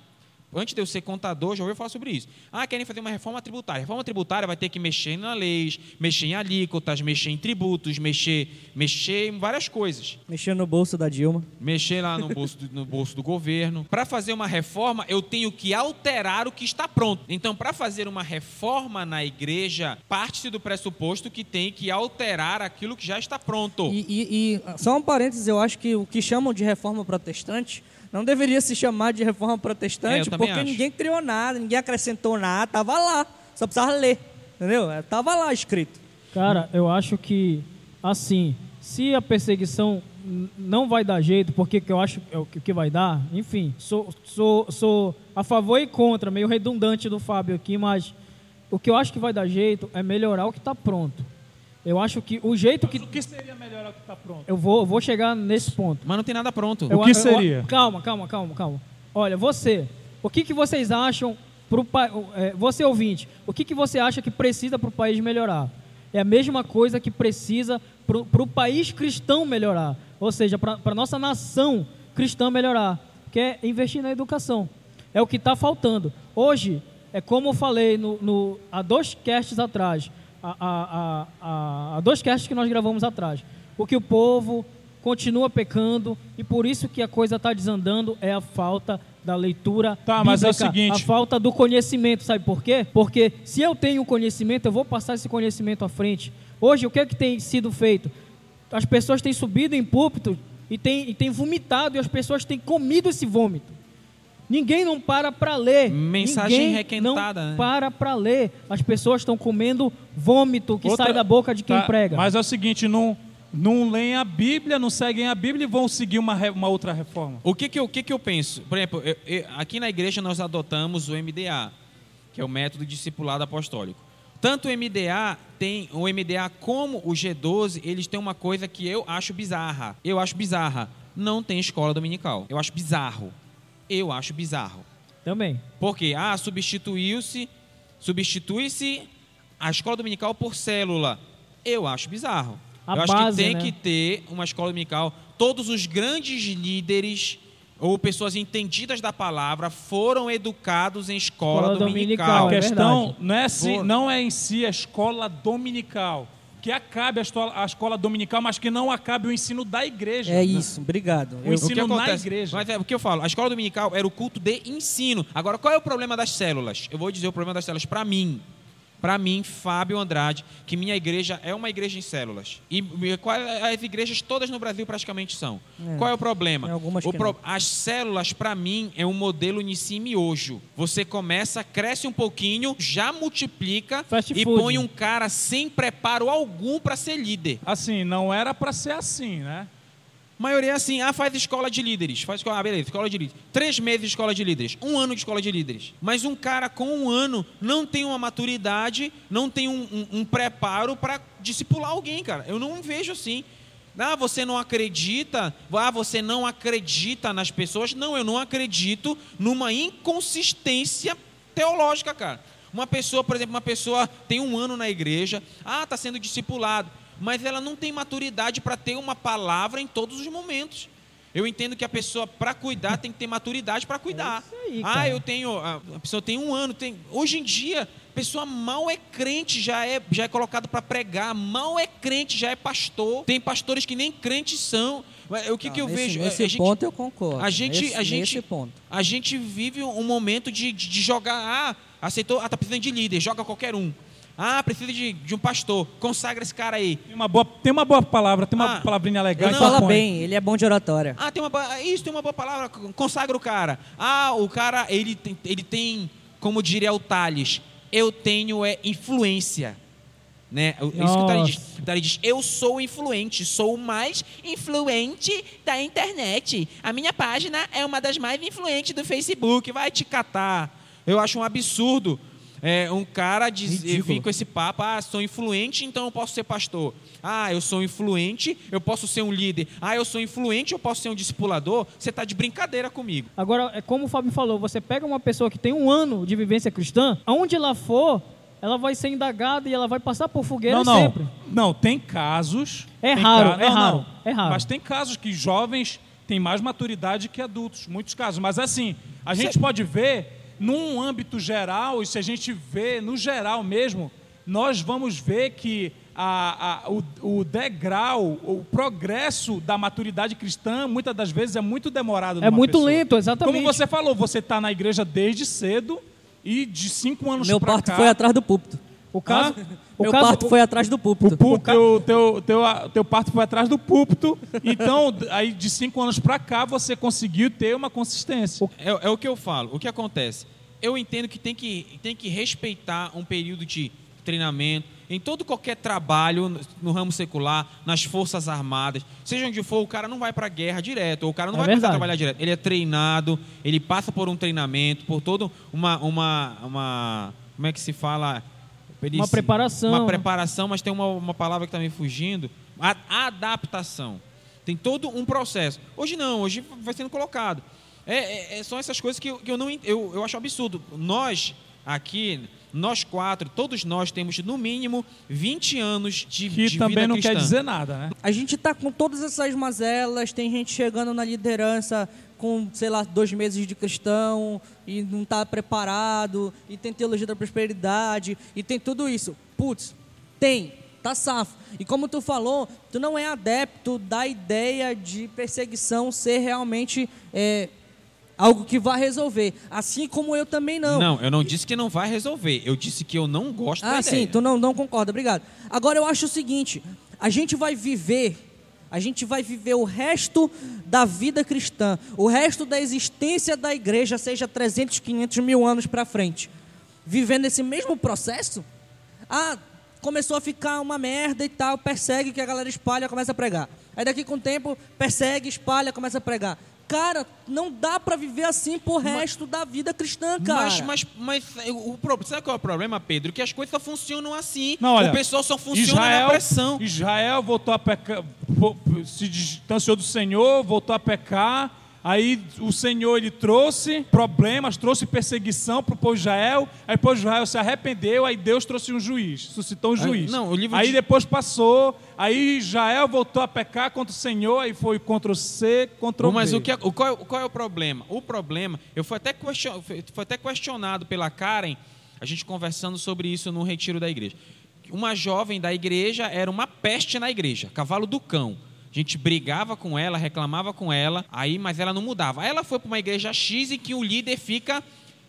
antes de eu ser contador, já ouvi falar sobre isso. Ah, querem fazer uma reforma tributária. Reforma tributária vai ter que mexer na leis, mexer em alíquotas, mexer em tributos, mexer, mexer em várias coisas. Mexendo no bolso da Dilma. Mexer lá no bolso do, no bolso do governo. Para fazer uma reforma, eu tenho que alterar o que está pronto. Então, para fazer uma reforma na igreja, parte-se do pressuposto que tem que alterar aquilo que já está pronto. E, e- e, só um parênteses, eu acho que o que chamam de reforma protestante não deveria se chamar de reforma É, protestante, também porque acho. ninguém criou nada, ninguém acrescentou nada, tava lá. Só precisava ler. Entendeu? É, Tava lá escrito. Cara, eu acho que, assim, se a perseguição não vai dar jeito, porque que eu acho é o que que vai dar, enfim, sou, sou, sou a favor e contra, meio redundante do Fábio aqui, mas o que eu acho que vai dar jeito é melhorar o que está pronto. Eu acho que o jeito que. O que seria o que está pronto? Eu vou, eu vou chegar nesse ponto. Mas não tem nada pronto. Eu- que eu- seria? calma, calma, calma, calma. Olha, você, o que, que vocês acham pro pa- é, você ouvinte, o que, que você acha que precisa para o país melhorar? É a mesma coisa que precisa para o país cristão melhorar, ou seja, para a nossa nação cristã melhorar, que é investir na educação. É o que está faltando. Hoje, é como eu falei no, no- há dois casts atrás, há, há, há, há dois casts que nós gravamos atrás, o que o povo continua pecando e por isso que a coisa está desandando é a falta da leitura Tá, mas é o bíblica, seguinte- a falta do conhecimento, sabe por quê? Porque se eu tenho conhecimento, eu vou passar esse conhecimento à frente. Hoje, o que é que tem sido feito? As pessoas têm subido em púlpito e têm, e têm vomitado e as pessoas têm comido esse vômito. Ninguém não para para ler. Mensagem Ninguém requentada, não né? para para ler. As pessoas estão comendo vômito que Outra- sai da boca de quem Tá, prega. Mas é o seguinte, não, não leem a Bíblia, não seguem a Bíblia e vão seguir uma, uma outra reforma. O que que eu, o que que eu penso? Por exemplo, eu- eu- aqui na igreja nós adotamos o MDA, que é o método discipulado apostólico. Tanto o MDA tem o MDA como o G12, eles têm uma coisa que eu acho bizarra. Eu acho bizarra. Não tem escola dominical. Eu acho bizarro. Eu acho bizarro. Também. Porque ah, substituiu-se, substitui-se a escola dominical por célula. Eu acho bizarro. A eu acho base, que tem né? que ter uma escola dominical. Todos os grandes líderes ou pessoas entendidas da palavra foram educados em escola, Escola dominical. dominical, a é questão verdade. não é, se, não é em si a escola dominical. Que acabe a escola, a escola dominical, mas que não acabe o ensino da igreja. É isso, obrigado. O Eu- ensino o que na acontece? igreja. Mas é o que eu falo, a escola dominical era o culto de ensino. Agora, qual é o problema das células? Eu vou dizer o problema das células para mim. Para mim, Fábio Andrade, que minha igreja é uma igreja em células. E e qual- as igrejas todas no Brasil praticamente são. É. Qual é o problema? O pro-. As células, para mim, é um modelo Nissim Miojo. Você começa, cresce um pouquinho, já multiplica Fast e food. põe um cara sem preparo algum para ser líder. Assim, não era para ser assim, né? A maioria é assim, ah, faz escola de líderes. Faz escola, ah, beleza, escola de líderes. Três meses de escola de líderes. Um ano de escola de líderes. Mas um cara com um ano não tem uma maturidade, não tem um, um- um preparo para discipular alguém, cara. Eu não vejo assim. Ah, você não acredita? Ah, você não acredita nas pessoas? Não, eu não acredito numa inconsistência teológica, cara. Uma pessoa, por exemplo, uma pessoa tem um ano na igreja, ah, está sendo discipulado, mas ela não tem maturidade para ter uma palavra em todos os momentos. Eu entendo que a pessoa, para cuidar, tem que ter maturidade para cuidar. É aí, ah, eu tenho. A pessoa tem um ano. Tem, hoje em dia, pessoa mal é crente, já é, já é colocado para pregar, mal é crente, já é pastor. Tem pastores que nem crentes são. O que, Não, que eu nesse, vejo? Nesse a gente, ponto eu concordo. a gente, nesse, a gente, ponto. a gente vive um momento de, de, de jogar. Ah, aceitou, ah, tá precisando de líder, joga qualquer um. Ah, precisa de, de um pastor, consagra esse cara aí. Tem uma boa, tem uma boa palavra, tem uma Ah, palavrinha legal. Ele fala bem, ele é bom de oratória. Ah, tem uma boa- isso tem uma boa palavra, consagra o cara. Ah, o cara ele tem, ele tem como diria o Tales, eu tenho é influência. Né? O- Isso que o Tales diz. O Tales diz, eu sou influente, sou o mais influente da internet. A minha página é uma das mais influentes do Facebook. Vai te catar. Eu acho um absurdo é, um cara diz, vir com esse papo, ah, sou influente, então eu posso ser pastor. Ah, eu sou influente, eu posso ser um líder. Ah, eu sou influente, eu posso ser um discipulador. Você está de brincadeira comigo. Agora, é como o Fábio falou, você pega uma pessoa que tem um ano de vivência cristã, aonde ela for, ela vai ser indagada e ela vai passar por fogueira Não, não. sempre. Não, tem casos. É tem raro, ca- é não, raro, não. é raro. Mas tem casos que jovens têm mais maturidade que adultos, muitos casos. Mas assim, a gente pode ver num âmbito geral, e se a gente vê no geral mesmo, nós vamos ver que a- a- o, o degrau, o progresso da maturidade cristã, muitas das vezes é muito demorado. É muito pessoa. lento, exatamente. Como você falou, você está na igreja desde cedo e de cinco anos Meu pra parto cá, foi atrás do púlpito. O caso, o Meu caso parto foi atrás do púlpito. o teu, teu, teu, teu parto foi atrás do púlpito. Então, aí de cinco anos pra cá, você conseguiu ter uma consistência. É, é o que eu falo. O que acontece? Eu entendo que tem que, tem que respeitar um período de treinamento. Em todo qualquer trabalho no, ramo secular, nas forças armadas, seja onde for, o cara não vai para a guerra direto, ou o cara não É vai começar a trabalhar direto. Ele é treinado, ele passa por um treinamento, por todo uma, uma, uma como é que se fala? Uma preparação. Uma preparação, mas tem uma, uma palavra que está me fugindo. A, adaptação. Tem todo um processo. Hoje não, hoje vai sendo colocado. É, é- é- são essas coisas que, eu, que eu não eu, eu acho absurdo. Nós, aqui, nós quatro, todos nós temos no mínimo 20 anos de, Que de também não cristã. quer dizer nada, né? A gente tá com todas essas mazelas, tem gente chegando na liderança com, sei lá, dois meses de cristão e não tá preparado, e tem teologia da prosperidade, e tem tudo isso. Putz, tem, tá safo. E como tu falou, tu não é adepto da ideia de perseguição ser realmente é, algo que vai resolver. Assim como eu também não. Não, eu não disse que não vai resolver. Eu disse que eu não gosto da Ah, ideia. sim, tu não, não concorda, obrigado. Agora eu acho o seguinte: a gente vai viver, a gente vai viver o resto da vida cristã, o resto da existência da igreja, seja 300, 500 mil anos para frente, vivendo esse mesmo processo. Ah, começou a ficar uma merda e tal, persegue que a galera espalha, começa a pregar. Aí daqui com o tempo, persegue, espalha, começa a pregar. Cara, não dá para viver assim pro resto da vida cristã, cara. Mas, mas, mas o, sabe qual é o problema, Pedro? Que as coisas só funcionam assim. Não, olha, o pessoal só funciona na pressão. Israel voltou a pecar, se distanciou do Senhor, voltou a pecar. Aí o Senhor ele trouxe problemas, trouxe perseguição para o povo de Israel. Aí o povo de Israel se arrependeu, aí Deus trouxe um juiz, suscitou um Aí- juiz. não, o livro aí de- depois passou, aí Israel voltou a pecar contra o Senhor, aí foi contra o C, contra o Mas B. o que é- o, qual, é, o- qual é o problema? O problema, eu fui até, question, foi foi até questionado pela Karen, a gente conversando sobre isso no retiro da igreja. Uma jovem da igreja era uma peste na igreja, cavalo do cão. A gente brigava com ela, reclamava com ela, aí, mas ela não mudava. Aí ela foi para uma igreja X em que o líder fica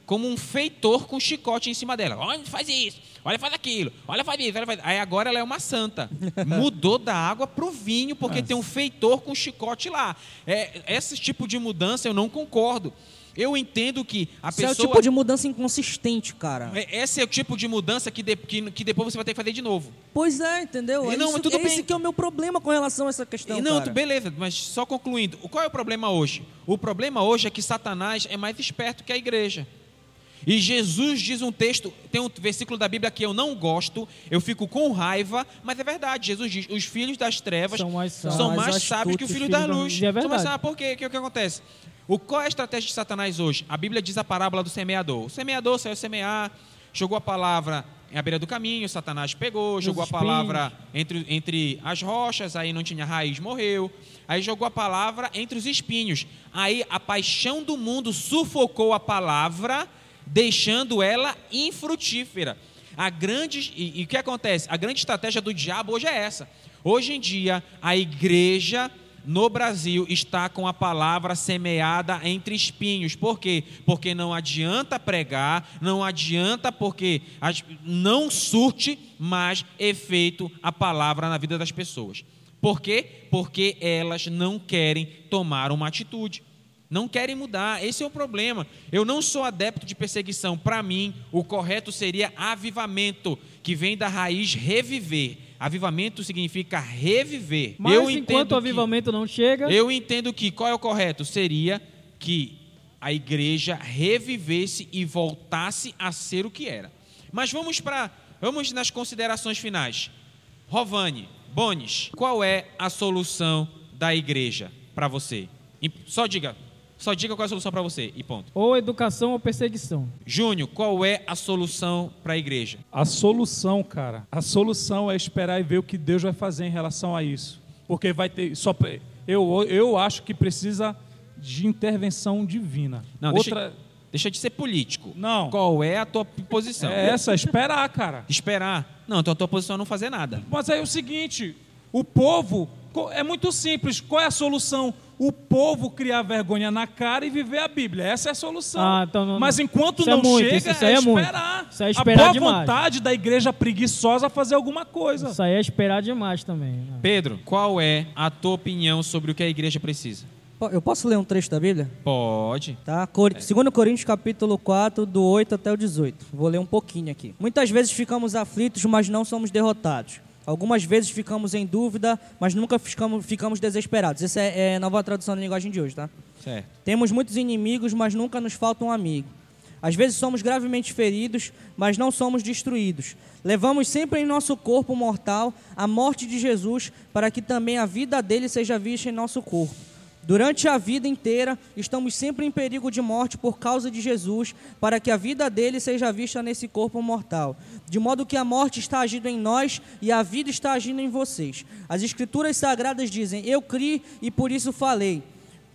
como um feitor com chicote em cima dela. Olha, faz isso, olha, faz aquilo, olha, faz isso, olha, faz... Aí agora ela é uma santa. Mudou da água pro vinho, porque tem um feitor com chicote lá. É, esse tipo de mudança eu não concordo. Eu entendo que a Isso é pessoa. o tipo de mudança inconsistente, cara. É- Esse é o tipo de mudança que, de- que, que depois você vai ter que fazer de novo. Pois é, entendeu? E É não, isso, tudo é esse bem. que é o meu problema com relação a essa questão, E não, cara. beleza, mas só concluindo. O- Qual é o problema hoje? O problema hoje é que Satanás é mais esperto que a igreja. E Jesus diz um texto, tem um versículo da Bíblia que eu não gosto, eu fico com raiva, mas é verdade. Jesus diz: os filhos das trevas São mais sábios. são mais mais sábios que os filhos da luz. E é São mais verdade. sábios. Por quê? O que, o que acontece? O, qual é a estratégia de Satanás hoje? A Bíblia diz a parábola do semeador. O semeador saiu semear, jogou a palavra à beira do caminho, Satanás pegou, jogou a espinhos. palavra entre, entre as rochas, aí não tinha raiz, morreu. Aí jogou a palavra entre os espinhos. Aí a paixão do mundo sufocou a palavra, deixando ela infrutífera. A grande e, e o que acontece? A grande estratégia do diabo hoje é essa. Hoje em dia, a igreja no Brasil está com a palavra semeada entre espinhos. Por quê? Porque não adianta pregar, não adianta porque não surte mais efeito a palavra na vida das pessoas. Por quê? Porque elas não querem tomar uma atitude. Não querem mudar, esse é o problema. Eu não sou adepto de perseguição. Para mim, o correto seria avivamento, que vem da raiz reviver. Avivamento significa reviver. Mas eu enquanto o avivamento não chega. Eu entendo que qual é o correto? Seria que a igreja revivesse e voltasse a ser o que era. Mas vamos para vamos nas considerações finais. Rovani, Bones, qual é a solução da igreja para você? Só diga, só diga qual é a solução para você e ponto. Ou educação ou perseguição. Júnior, qual é a solução para a igreja? A solução, cara, a solução é esperar e ver o que Deus vai fazer em relação a isso. Porque vai ter só eu eu acho que precisa de intervenção divina. Não, Outra deixa... Deixa de ser político. Não. Qual é a tua posição? É essa, esperar, cara. Esperar. Não, então a tua posição é não fazer nada. Mas aí é o seguinte, o povo, é muito simples. Qual é a solução? O povo criar vergonha na cara e viver a Bíblia. Essa é a solução. Ah, então não, Mas enquanto não é muito, chega, isso, isso é, é esperar. Isso é esperar a boa demais. vontade da igreja preguiçosa fazer alguma coisa. Isso aí é esperar demais também. Né? Pedro, qual é a tua opinião sobre o que a igreja precisa? Eu posso ler um trecho da Bíblia? Pode. Tá? Cor... 2 Coríntios capítulo 4, do 8 até o 18. Vou ler um pouquinho aqui. Muitas vezes ficamos aflitos, mas não somos derrotados. Algumas vezes ficamos em dúvida, mas nunca ficamos, ficamos desesperados. Essa é, é a nova tradução da linguagem de hoje, tá? Certo. Temos muitos inimigos, mas nunca nos falta um amigo. Às vezes somos gravemente feridos, mas não somos destruídos. Levamos sempre em nosso corpo mortal a morte de Jesus, para que também a vida dele seja vista em nosso corpo. Durante a vida inteira, estamos sempre em perigo de morte por causa de Jesus, para que a vida dele seja vista nesse corpo mortal. De modo que a morte está agindo em nós e a vida está agindo em vocês. As Escrituras Sagradas dizem: Eu criei e por isso falei.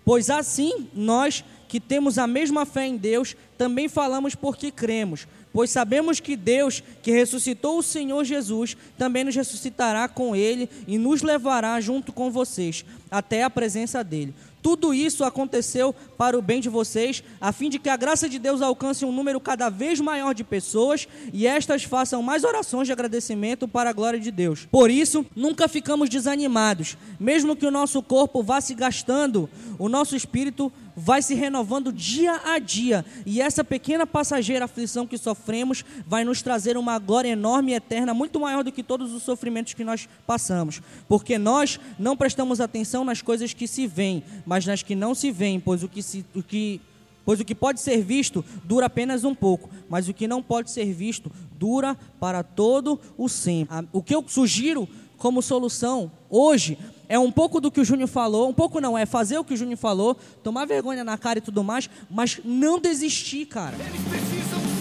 Pois assim, nós que temos a mesma fé em Deus, também falamos porque cremos pois sabemos que Deus, que ressuscitou o Senhor Jesus, também nos ressuscitará com ele e nos levará junto com vocês até a presença dele. Tudo isso aconteceu para o bem de vocês, a fim de que a graça de Deus alcance um número cada vez maior de pessoas e estas façam mais orações de agradecimento para a glória de Deus. Por isso, nunca ficamos desanimados, mesmo que o nosso corpo vá se gastando, o nosso espírito vai se renovando dia a dia, e essa pequena passageira aflição que sofremos vai nos trazer uma glória enorme e eterna, muito maior do que todos os sofrimentos que nós passamos, porque nós não prestamos atenção nas coisas que se veem, mas nas que não se veem, pois o que, se, o que Pois o que pode ser visto dura apenas um pouco, mas o que não pode ser visto dura para todo o sempre. O que eu sugiro como solução hoje é um pouco do que o Júnior falou, um pouco não, é fazer o que o Júnior falou, tomar vergonha na cara e tudo mais, mas não desistir, cara. Eles precisam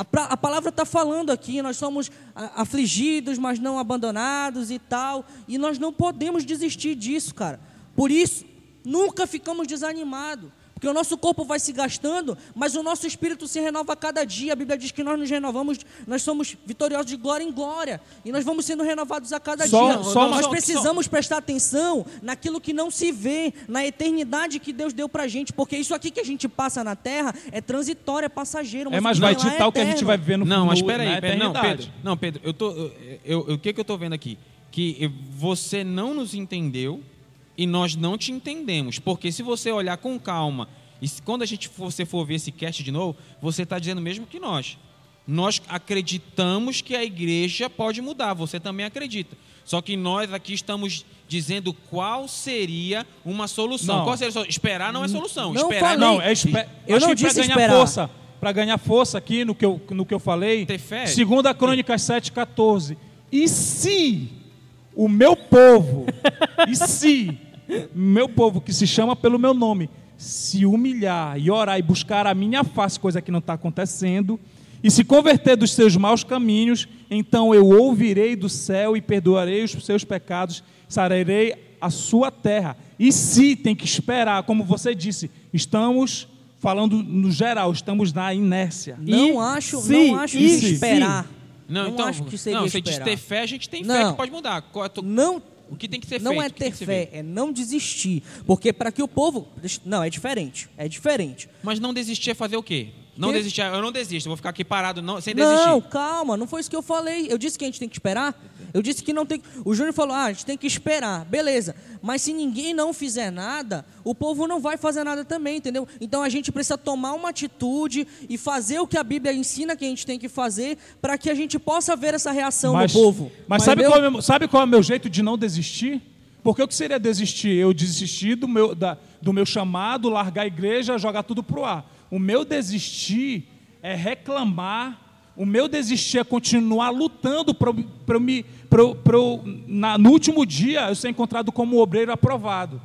A, palavra está falando aqui, nós somos afligidos, mas não abandonados e tal. E nós não podemos desistir disso, cara. Por isso, nunca ficamos desanimados. Porque o nosso corpo vai se gastando, mas o nosso espírito se renova a cada dia. A Bíblia diz que nós nos renovamos, nós somos vitoriosos de glória em glória. E nós vamos sendo renovados a cada só, dia. Só nós precisamos só. prestar atenção naquilo que não se vê, na eternidade que Deus deu pra gente. Porque isso aqui que a gente passa na terra é transitório, é passageiro. Mas é, mas vai ditar é o que a gente vai viver no Não, mas espera aí, Pedro, não, Pedro, não, Pedro, eu tô, eu, eu, o que, que eu estou vendo aqui? Que você não nos entendeu e nós não te entendemos. Porque se você olhar com calma, e quando a gente for, você for ver esse cast de novo, você está dizendo mesmo que nós. Nós acreditamos que a igreja pode mudar, você também acredita. Só que nós aqui estamos dizendo qual seria uma solução. Não. Qual seria solução? Esperar não é solução. Não esperar falei. não é esper... Eu Acho não disse ganhar esperar. força, para ganhar força aqui no que eu, no que eu falei. Ter fé. Segunda Crônicas 7:14. E se o meu povo, e se meu povo que se chama pelo meu nome, se humilhar e orar e buscar a minha face, coisa que não está acontecendo, e se converter dos seus maus caminhos, então eu ouvirei do céu e perdoarei os seus pecados, sararei a sua terra. E se tem que esperar, como você disse, estamos falando no geral, estamos na inércia. Não E acho, se- não acho e esperar. Não, Não então, acho que seria não, se a gente esperar. ter fé, a gente tem fé Não. que pode mudar. É Não O que tem que ser não feito? é o que tem ter fé, é não desistir. Porque para que o povo. Não, é diferente. É diferente. Mas não desistir é fazer o quê? Não desistir, eu não desisto, eu vou ficar aqui parado não, sem desistir. Não, calma, não foi isso que eu falei. Eu disse que a gente tem que esperar. Eu disse que não tem. O Júnior falou: ah, a gente tem que esperar. Beleza. Mas se ninguém não fizer nada, o povo não vai fazer nada também, entendeu? Então a gente precisa tomar uma atitude e fazer o que a Bíblia ensina que a gente tem que fazer para que a gente possa ver essa reação mas, no povo. Mas sabe qual, é o meu, sabe qual é o meu jeito de não desistir? Porque o que seria desistir? Eu desistir do meu, da- do meu chamado, largar a igreja, jogar tudo pro ar. O meu desistir é reclamar, o meu desistir é continuar lutando para me. Pra eu, na- no último dia eu ser encontrado como obreiro aprovado.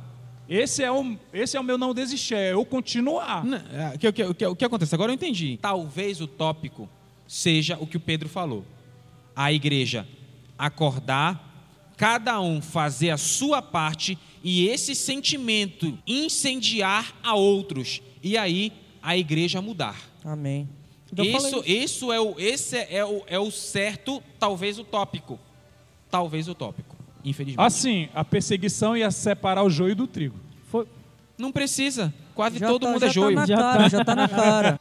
Esse é o, esse é o meu não desistir, é eu continuar. Não, é, que, que- que- o que acontece? Agora eu entendi. Talvez o tópico seja o que o Pedro falou. A igreja acordar, cada um fazer a sua parte e esse sentimento incendiar a outros. E aí a igreja mudar. Amém. Falei Isso, isso é o, esse é o, é o certo, talvez o tópico. Talvez o tópico, infelizmente. Assim, a perseguição ia separar o joio do trigo. Foi, Não precisa. Quase Já todo tá- mundo já é joio. Tá na Já cara, tá. já tá na cara.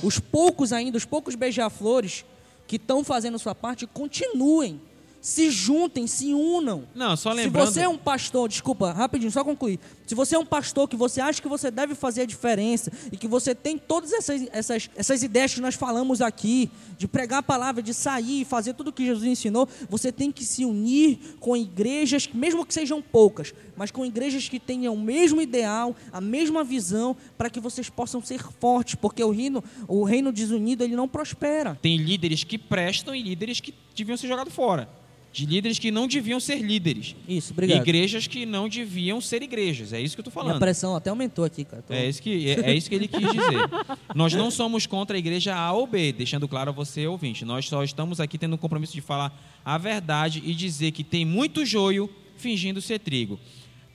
Os poucos ainda, os poucos beija-flores que estão fazendo sua parte, continuem. Se juntem, se unam. Não, só Se lembrando. você é um pastor, desculpa, rapidinho, só concluir. Se você é um pastor que você acha que você deve fazer a diferença e que você tem todas essas, essas, essas ideias que nós falamos aqui, de pregar a palavra, de sair e fazer tudo o que Jesus ensinou, você tem que se unir com igrejas, mesmo que sejam poucas, mas com igrejas que tenham o mesmo ideal, a mesma visão, para que vocês possam ser fortes, porque o reino, o reino desunido ele não prospera. Tem líderes que prestam e líderes que deviam ser jogados fora. De líderes que não deviam ser líderes. Isso, obrigado. Igrejas que não deviam ser igrejas. É isso que eu estou Minha falando. pressão até aumentou aqui, cara. Tô- É isso, que, é, é isso que ele quis dizer. Nós não somos contra a igreja A ou B, deixando claro a você, ouvinte. Nós só estamos aqui tendo um compromisso de falar a verdade e dizer que tem muito joio fingindo ser trigo.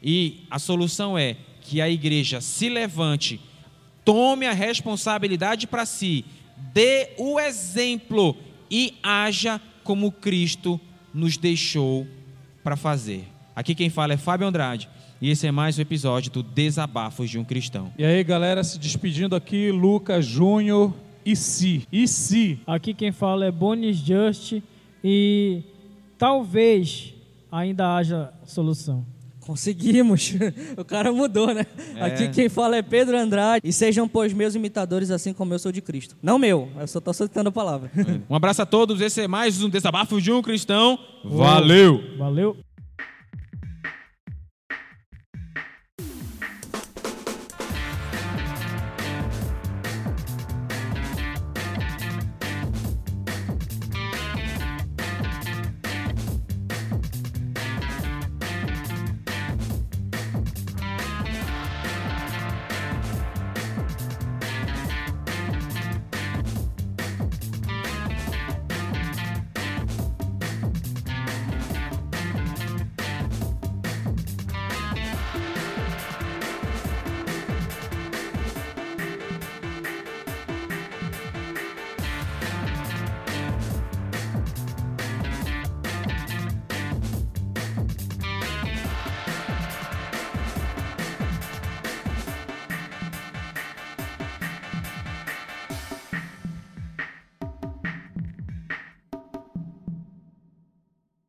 E a solução é que a igreja se levante, tome a responsabilidade para si, dê o exemplo e haja como Cristo nos deixou para fazer. Aqui quem fala é Fábio Andrade. E esse é mais um episódio do Desabafos de um Cristão. E aí, galera, se despedindo aqui, Lucas Júnior e si. E se aqui quem fala é Bonis Just e talvez ainda haja solução. Conseguimos. O cara mudou, né? Aqui quem fala é Pedro Andrade. E sejam, pois, meus imitadores, assim como eu sou de Cristo. Não meu, eu só estou soltando a palavra. Um abraço a todos. Esse é mais um Desabafo de um Cristão. Valeu! Valeu!